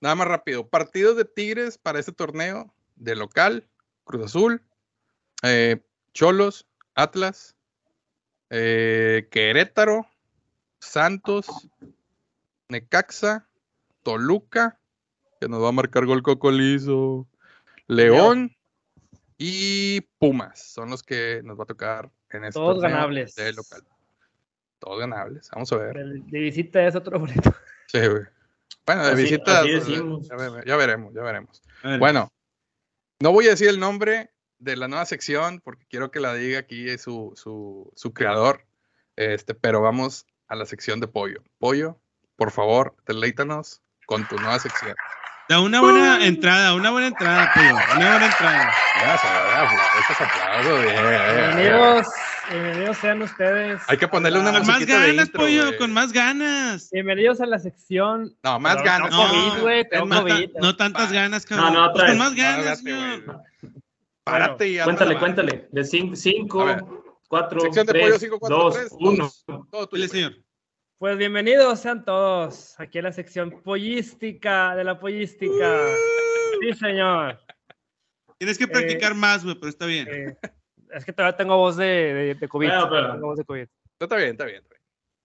Nada más rápido. Partidos de Tigres para este torneo de local, Cruz Azul, eh, Cholos, Atlas, eh, Querétaro, Santos, Necaxa, Toluca, que nos va a marcar gol Cocolizo, León y Pumas. Son los que nos va a tocar en este Todos ganables. De local. Todos ganables. Vamos a ver. De, visita es otro boleto. Sí, güey. Bueno, de visita. ya, veremos, ya veremos. Bueno, no voy a decir el nombre de la nueva sección porque quiero que la diga aquí su, su, su creador. Este, pero vamos a la sección de pollo. Pollo, por favor, deleítanos con tu nueva sección. Da una buena entrada, una buena entrada, tío. Una buena entrada. aplausos, Bienvenidos, bienvenidos sean ustedes. Hay que ponerle una Con más ganas, pollo, con más ganas. Bienvenidos a la sección. No, más ganas. No, COVID, no, tantas ganas, cabrón. No, no, otra Con más ganas, señor. Párate y Cuéntale, cuéntale. De 5, 4, 3, 2, 1. Todo tuyo, señor. Pues bienvenidos sean todos aquí a la sección pollística de la pollística. Sí, señor. Tienes que practicar más, güey, pero está bien. Eh, es que todavía tengo voz de, de, de COVID. Bueno, pero- tengo voz de COVID. Está bien, está bien. está bien.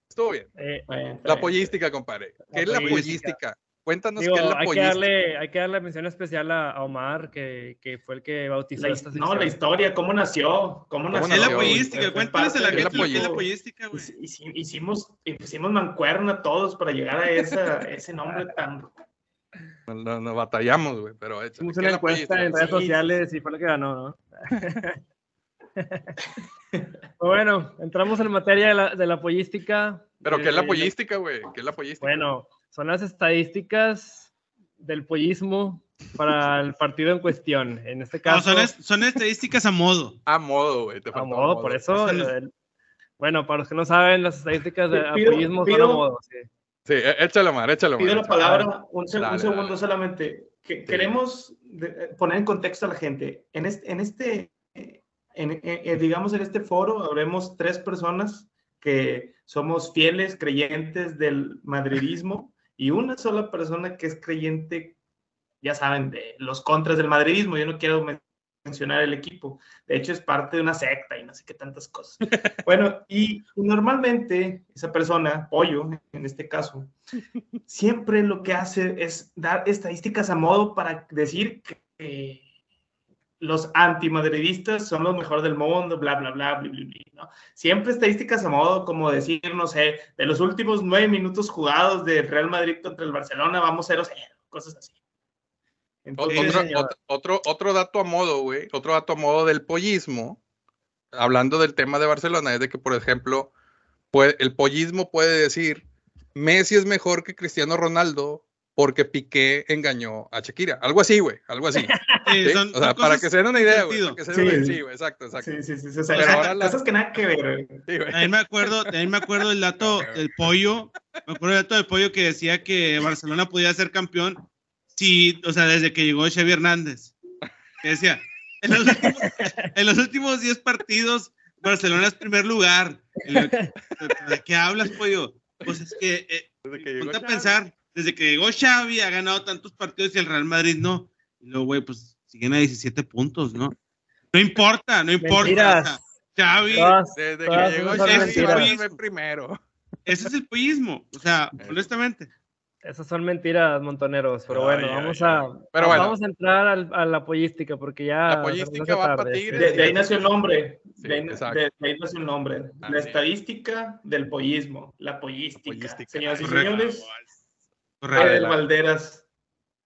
Estuvo bien. Eh, Bueno, está La bien. pollística, compadre. ¿Qué es la pollística. Cuéntanos digo, qué es la hay, que pollística. darle, hay que darle mención especial a, a Omar, que, que fue el que bautizó La esta no, la historia, cómo nació, cómo nació. ¿Qué es la pollística? Fue Cuéntales a la parte ¿Qué es gente la lo que es la pollística? güey. Hicimos, hicimos mancuerna todos para llegar a esa, ese nombre tan... No, no, no batallamos, güey, pero. Hicimos ¿Qué una es la encuesta en redes sociales y fue lo que ganó, ¿no? Pues bueno, entramos en materia de la, de la pollística. ¿Pero qué es la Eh, pollística, güey? ¿Qué es la pollística? Bueno, son las estadísticas del pollismo para el partido en cuestión. En este No, caso, son, es- son estadísticas a modo. A modo, güey. A faltó modo, por eso. No- el- bueno, para los que no saben, las estadísticas de Pido- pollismo son a modo. sí. Sí, échalo, Mar, échalo, Mar. Pido la échalo. palabra un, seg- un Dale, segundo dale. solamente. Que Queremos de- eh, poner en contexto a la gente. En este, en este en- en- en- digamos, en este foro habremos tres personas que somos fieles creyentes del madridismo y una sola persona que es creyente, ya saben, de los contras del madridismo. Yo no quiero men- mencionar el equipo. De hecho, es parte de una secta y no sé qué tantas cosas. Bueno, y normalmente esa persona, Pollo en este caso, siempre lo que hace es dar estadísticas a modo para decir que los antimadridistas son los mejores del mundo, bla, bla, bla, bla, bla, bla, ¿no? Siempre estadísticas a modo como decir, no sé, de los últimos nueve minutos jugados del Real Madrid contra el Barcelona, vamos 0-0, cosas así. Entonces, Otro, otro, otro dato a modo, güey. Otro dato a modo del pollismo. Hablando del tema de Barcelona, es de que, por ejemplo, puede- el pollismo puede decir: Messi es mejor que Cristiano Ronaldo porque Piqué engañó a Shakira. Algo así, güey. Algo así. Sí, ¿sí? son- o sea, para que se den una idea, güey. Sí. Sí, güey, exacto, exacto. sí, sí, sí, o sea, Pero ahora la- cosas que nada que ver. Sí, güey. También me acuerdo, también me acuerdo del dato del pollo. Me acuerdo del dato del pollo que decía que Barcelona podía ser campeón si, o sea, desde que llegó Xavi Hernández. Que decía, en los últimos, en los últimos 10 partidos, Barcelona es primer lugar. ¿De qué hablas, pollo? Pues es que, eh, Desde que llegó ponte a Xavi. pensar, desde que llegó Xavi ha ganado tantos partidos y el Real Madrid no. Y luego, güey, pues siguen a 17 puntos, ¿no? No importa, no importa. o sea, Xavi, Todas- Desde Todas que llegó Xavi, fue primero. ese es el pollismo. O sea, honestamente. Esas son mentiras, montoneros. Pero Ay, bueno, ay, vamos ay. a, Pero bueno. vamos a entrar al- a la pollística porque ya. La pollística va tarde, sí. De, de ahí nació el nombre. Sí, de, ahí, exacto. de- de ahí nació el nombre. La es. estadística del pollismo. La pollística. pollística. Señoras y señores, Adel Valderas.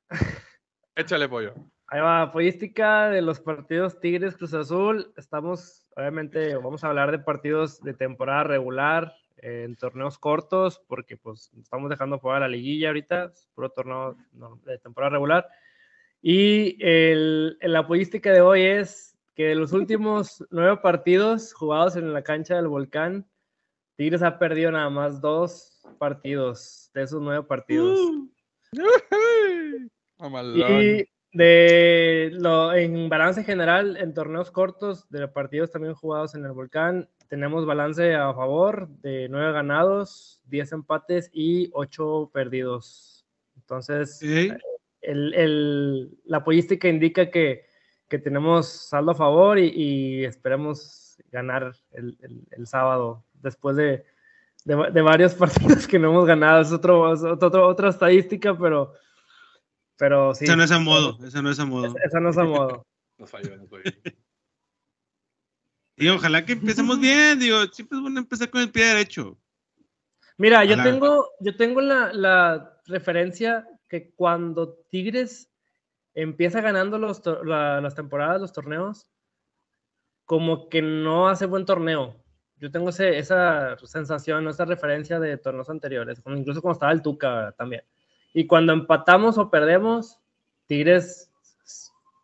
Échale pollo. Ahí va, pollística de los partidos Tigres Cruz Azul. Estamos, obviamente, vamos a hablar de partidos de temporada regular, eh, en torneos cortos, porque pues estamos dejando fuera la liguilla ahorita, es puro torneo no, de temporada regular. Y el, la pollística de hoy es que de los últimos nueve partidos jugados en la cancha del Volcán, Tigres ha perdido nada más dos partidos de esos nueve partidos. Mamalón. Y de lo, en balance general, en torneos cortos, de partidos también jugados en el Volcán, tenemos balance a favor de 9 ganados, 10 empates y 8 perdidos. Entonces, Ok. el, el- la apoyística indica que, que tenemos saldo a favor y, y esperemos ganar el, el- el sábado después de, de de varios partidos que no hemos ganado. Es otro, es otro- otra estadística, pero, pero sí. Esa no es a modo, esa no es a modo. Esa no es a modo. Nos falló, nos falló. Y ojalá que empecemos bien, digo, siempre es bueno empezar con el pie derecho. Mira, yo tengo, yo tengo la, la referencia que cuando Tigres empieza ganando los, la- las temporadas, los torneos, como que no hace buen torneo. Yo tengo ese- esa sensación, esa referencia de torneos anteriores, incluso cuando estaba el Tuca también. Y cuando empatamos o perdemos, Tigres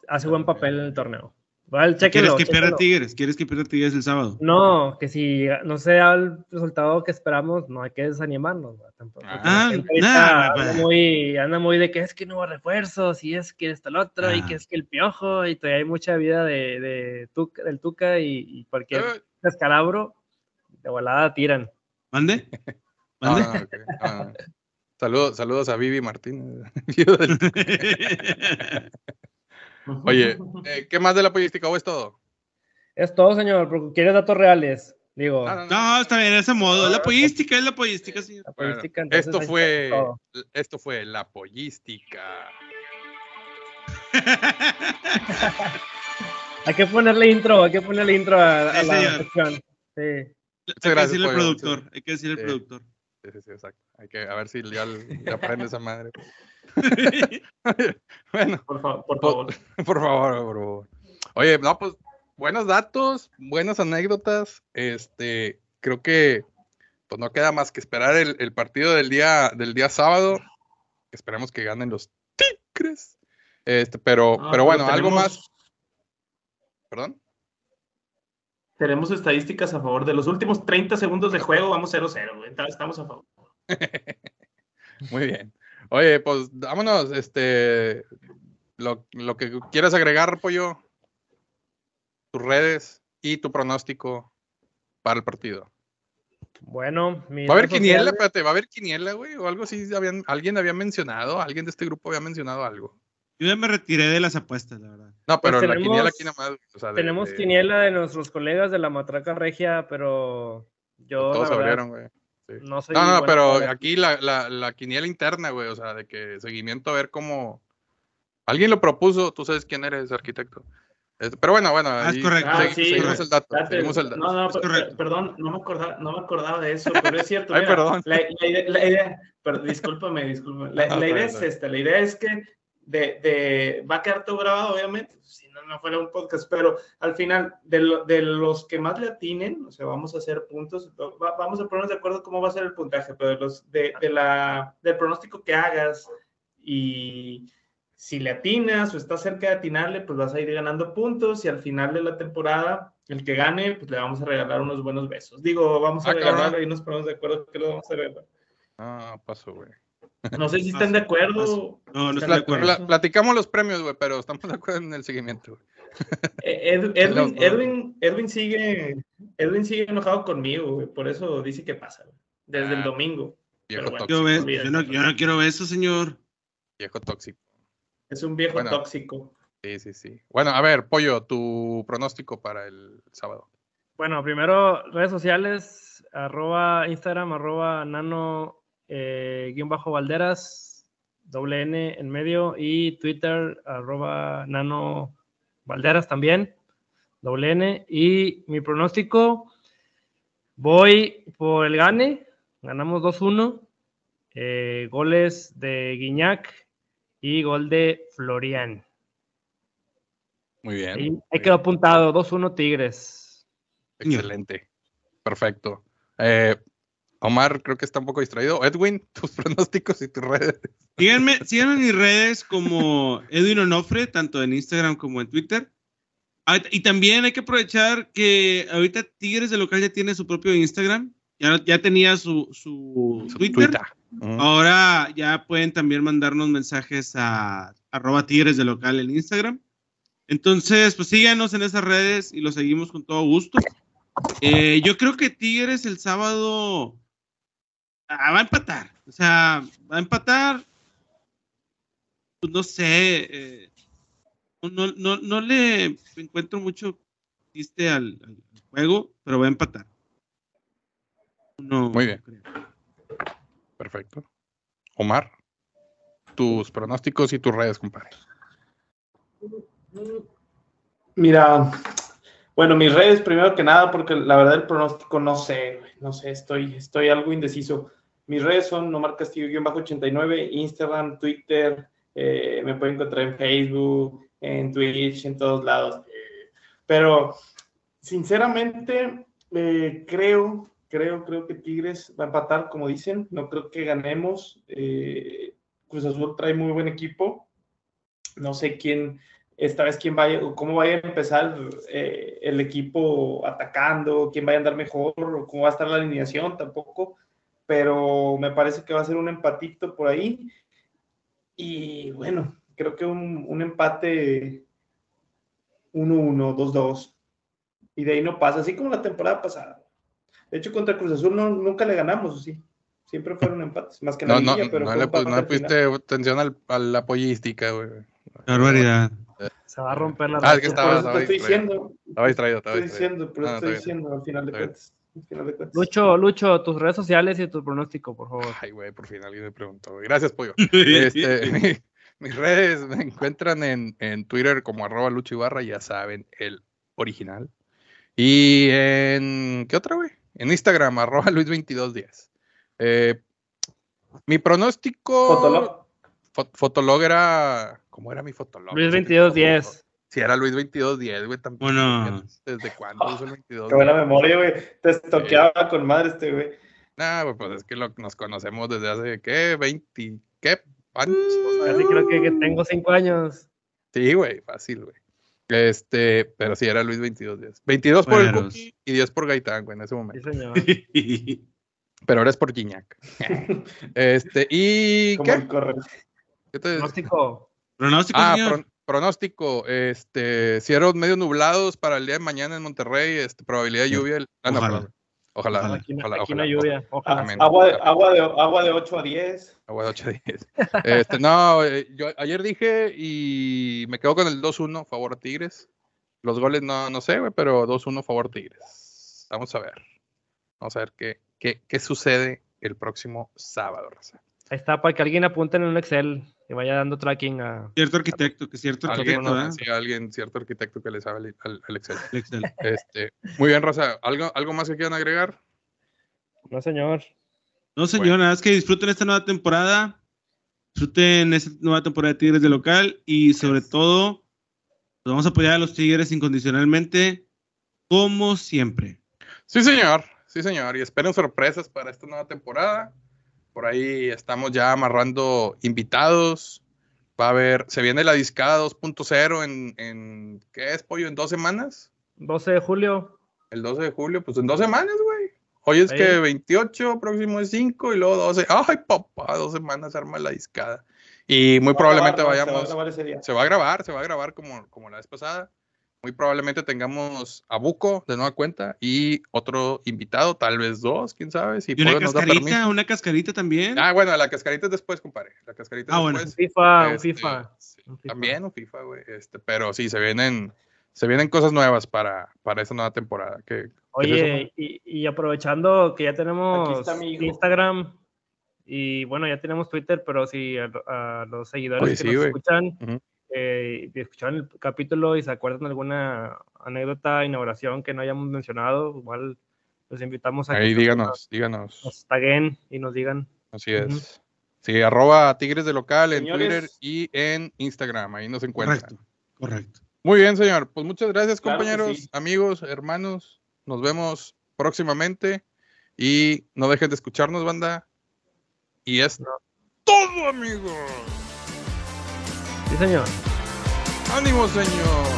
hace buen papel en el torneo. Igual, ¿Quieres que pierda. Tigres? ¿Quieres que pierda Tigres el sábado? No, que si no se da el resultado que esperamos, no hay que desanimarnos. ¿verdad? Tampoco. Ah, nah, anda, muy, anda muy de que es que no hubo refuerzos, y es que esto el otro, y Ah. que es que el piojo, y todavía hay mucha vida de, de Tuca- del Tuca y, y cualquier Eh, descalabro, de volada tiran. ¿Mande? ¿Mande? Ah, no. Saludos, saludos a Vivi Martínez. Oye, eh, ¿qué más de la política o es todo? Es todo, señor, porque quieres datos reales. Digo, No, no, no. No, está bien, ese modo. La pollística, es la pollística, señor. la Bueno, política, entonces esto fue, esto fue la pollística. Hay que ponerle intro, hay que ponerle intro a, a Sí, la sección. Sí. Hay que decirle al productor, hay que decirle al Sí. productor. Sí, sí, sí, exacto. Hay que a ver si ya le aprende esa madre. bueno, Por, fa- por Po- favor. por favor, por favor. Oye, no, pues buenos datos, buenas anécdotas. Este, creo que pues no queda más que esperar el, el partido del día, del día sábado. Esperemos que ganen los Tigres. Este, pero, Ah, pero bueno, algo tenemos- más. ¿Perdón? Tenemos estadísticas a favor. De los últimos 30 segundos de juego, vamos 0-0. güey. Entonces, Estamos a favor. Muy bien. Oye, pues vámonos, este, lo, lo que quieras agregar, Pollo, tus redes y tu pronóstico para el partido. Bueno, mis ¿Va a haber quiniela? Espérate, ¿va a haber quiniela, güey? O algo así, habían, alguien había mencionado, alguien de este grupo había mencionado algo. Yo ya me retiré de las apuestas, la verdad. No, pero la tenemos- quiniela aquí nomás, o sea, de- Tenemos de- quiniela de nuestros colegas de la Matraca Regia, pero yo todos la verdad, abrieron, güey. Sí. no soy No, pero para- aquí la, la, la quiniela interna, güey, o sea, de que seguimiento a ver cómo... Alguien lo propuso, tú sabes quién eres, arquitecto. Este, pero bueno, bueno, Ah, es ahí correcto. Ah, sí, seguimos el dato, Date- seguimos el dato. No, no, Es per- perdón, no me, acordaba, no me acordaba de eso, pero es cierto. Ay, mira, perdón. La, la idea, la idea- pero discúlpame, discúlpame. La, Ah, la idea es esta, la idea es que de, de- va a quedar todo grabado, obviamente, si no, no fuera un podcast, pero al final, de, lo- de los que más le atinen, o sea, vamos a hacer puntos, va- vamos a ponernos de acuerdo cómo va a ser el puntaje, pero de los, de, de la, del pronóstico que hagas y si le atinas o estás cerca de atinarle, pues vas a ir ganando puntos y al final de la temporada, el que gane, pues le vamos a regalar unos buenos besos. Digo, vamos a Ah, regalarle y nos ponemos de acuerdo que lo vamos a regalar. Ah, pasó, güey. No sé si están de acuerdo. No, no ¿Están estoy de acuerdo. Pla- platicamos los premios, güey, pero estamos de acuerdo en el seguimiento, güey. Eh, Ed- Edwin. Edwin, Edwin sigue, Edwin sigue enojado conmigo, güey, por eso dice que pasa, güey, desde el Ah, domingo. Viejo Pero bueno. tóxico. Yo, ve- olvídate. yo no, yo no quiero besos, señor. Viejo tóxico. Es un viejo Bueno. tóxico. Sí, sí, sí. Bueno, a ver, Pollo, tu pronóstico para el sábado. Bueno, primero redes sociales, arroba Instagram, arroba nano eh, guion bajo Valderas, doble N en medio, y Twitter, arroba nano Valderas también, doble N. Y mi pronóstico, voy por el gane, ganamos 2-1, eh, goles de Guiñac y gol de Florian. Muy bien. Ahí, muy ahí bien. quedó apuntado, 2-1 Tigres. Excelente. Perfecto. Eh, Omar, creo que está un poco distraído. Edwin, tus pronósticos y tus redes. Síganme, síganme en mis redes como Edwin Onofre, tanto en Instagram como en Twitter. Y también hay que aprovechar que ahorita Tigres de local ya tiene su propio Instagram. Ya, ya tenía su, su, Su Twitter. Ahora ya pueden también mandarnos mensajes a arroba Tigres de local en Instagram. Entonces, pues síganos en esas redes y lo seguimos con todo gusto. Eh, yo creo que Tigres el sábado va a empatar. O sea, va a empatar. Pues no sé. eh, no, no, no le encuentro mucho chiste al, al juego, pero va a empatar. No, Muy bien. Perfecto. Omar, tus pronósticos y tus redes, compadre. Mira, bueno, mis redes primero que nada, porque la verdad el pronóstico no sé, no sé, estoy, estoy algo indeciso. Mis redes son Omar Castillo-89, Instagram, Twitter, eh, me pueden encontrar en Facebook, en Twitch, en todos lados. Pero, sinceramente, eh, creo, creo, creo que Tigres va a empatar, como dicen. No creo que ganemos. Eh, Cruz Azul trae muy buen equipo. No sé quién, esta vez quién vaya, o cómo vaya a empezar eh, el equipo atacando, quién vaya a andar mejor, o cómo va a estar la alineación tampoco. Pero me parece que va a ser un empatito por ahí. Y bueno, creo que un, un empate 1-1, 2-2. Y de ahí no pasa, así como la temporada pasada. De hecho, contra Cruz Azul no, nunca le ganamos, ¿o sí. Siempre fueron empates, más que en la No, no, pero no le, empate pu- no le pusiste atención al- a la pollística, güey. Barbaridad. Se va a romper la Ah, es que estaba- por eso te estoy distraído. diciendo. Estaba distraído, estaba Estoy distraído. diciendo, pero No, no, estoy diciendo al final de cuentas. Lucho, Lucho, tus redes sociales y tu pronóstico, por favor. Ay, güey, por fin alguien me preguntó. Gracias, Pollo. Este, mis redes me encuentran en, en Twitter como arroba Lucho Ibarra, ya saben, el original. Y en, ¿qué otra, güey? En Instagram, arroba Luis2210. Eh, mi pronóstico... Fotolog. Fotolog era... ¿Cómo era mi fotolog? Luis2210. Si era Luis 2210, güey, tampoco. Bueno. ¿Desde cuándo oh, el 22? Qué buena memoria, güey. Te estoqueaba sí. con madre este, güey. Nah, güey, pues es que lo, nos conocemos desde hace, ¿qué? ¿20? ¿Qué? ¿Años? O sea, Casi creo que, que tengo 5 años. Sí, güey, fácil, güey. Este, pero sí, era Luis 2210. 22 por bueno, el Cookie y 10 por Gaitán, güey, en ese momento. Sí, señor. pero ahora es por Gignac. este, y. ¿Qué? ¿Qué te... Pronóstico. Pronóstico. Ah, señor? Pron pronóstico. Este, cielos medio nublados para el día de mañana en Monterrey. Este, probabilidad de lluvia. Ah, no, Ojalá. perdón. Ojalá. Ojalá. Aquí, no- ojalá, aquí no ojalá, hay lluvia. Ojalá. Amén. agua, de, agua, de, agua de 8 a 10. Agua de 8 a 10. Este, no, eh, yo ayer dije y me quedo con el 2-1 favor a Tigres. Los goles no, no sé, güey, pero 2-1 favor Tigres. Vamos a ver. Vamos a ver qué, qué, qué sucede el próximo sábado, Raza. Ahí está, para que alguien apunte en un Excel y vaya dando tracking a. Cierto arquitecto, que cierto Alguien, arquitecto, ¿verdad? sí, alguien, cierto arquitecto que le sabe al, al- al Excel. El Excel. Este, muy bien, Raza. ¿Algo, ¿Algo más que quieran agregar? No, señor. No, señor, nada más que disfruten esta nueva temporada. Disfruten esta nueva temporada de Tigres de local y sobre todo, pues vamos a apoyar a los Tigres incondicionalmente, como siempre. Sí, señor. Sí, señor. Y esperen sorpresas para esta nueva temporada. Por ahí estamos ya amarrando invitados. Va a haber, se viene la discada 2.0 en, en, ¿qué es, pollo? ¿En dos semanas? 12 de julio. El 12 de julio, pues en dos semanas, güey. Hoy es Ahí. que 28, próximo es 5 y luego 12. Ay, papá, dos semanas se arma la discada. Y muy probablemente Se va vayamos. ese día. Se va a grabar, se va a grabar como, como la vez pasada. Muy probablemente tengamos a Buco de nueva cuenta y otro invitado, tal vez dos, quién sabe. Si Y una cascarita, una cascarita también. Ah, bueno, la cascarita es después, compadre. La cascarita Ah, es bueno. después. FIFA, un Este, FIFA. sí, un FIFA. También un FIFA, güey. Este, pero sí, se vienen, se vienen cosas nuevas para, para esta nueva temporada. Que, Oye, y, y aprovechando que ya tenemos está. Instagram y bueno, ya tenemos Twitter, pero si a, a los seguidores Oye, que sí, nos escuchan. Eh, escucharon el capítulo y se acuerdan de alguna anécdota, inauguración que no hayamos mencionado, igual los invitamos a ahí que díganos, díganos. nos taguen y nos digan. Así es. Sí, arroba Tigres de Local en Señores. Twitter y en Instagram. Ahí nos encuentran. correcto, correcto. Muy bien, señor. Pues muchas gracias, Claro compañeros, sí. amigos, hermanos. Nos vemos próximamente. Y no dejen de escucharnos, banda. Y es todo, amigos. Sí, señor. ¡Ánimo, señor!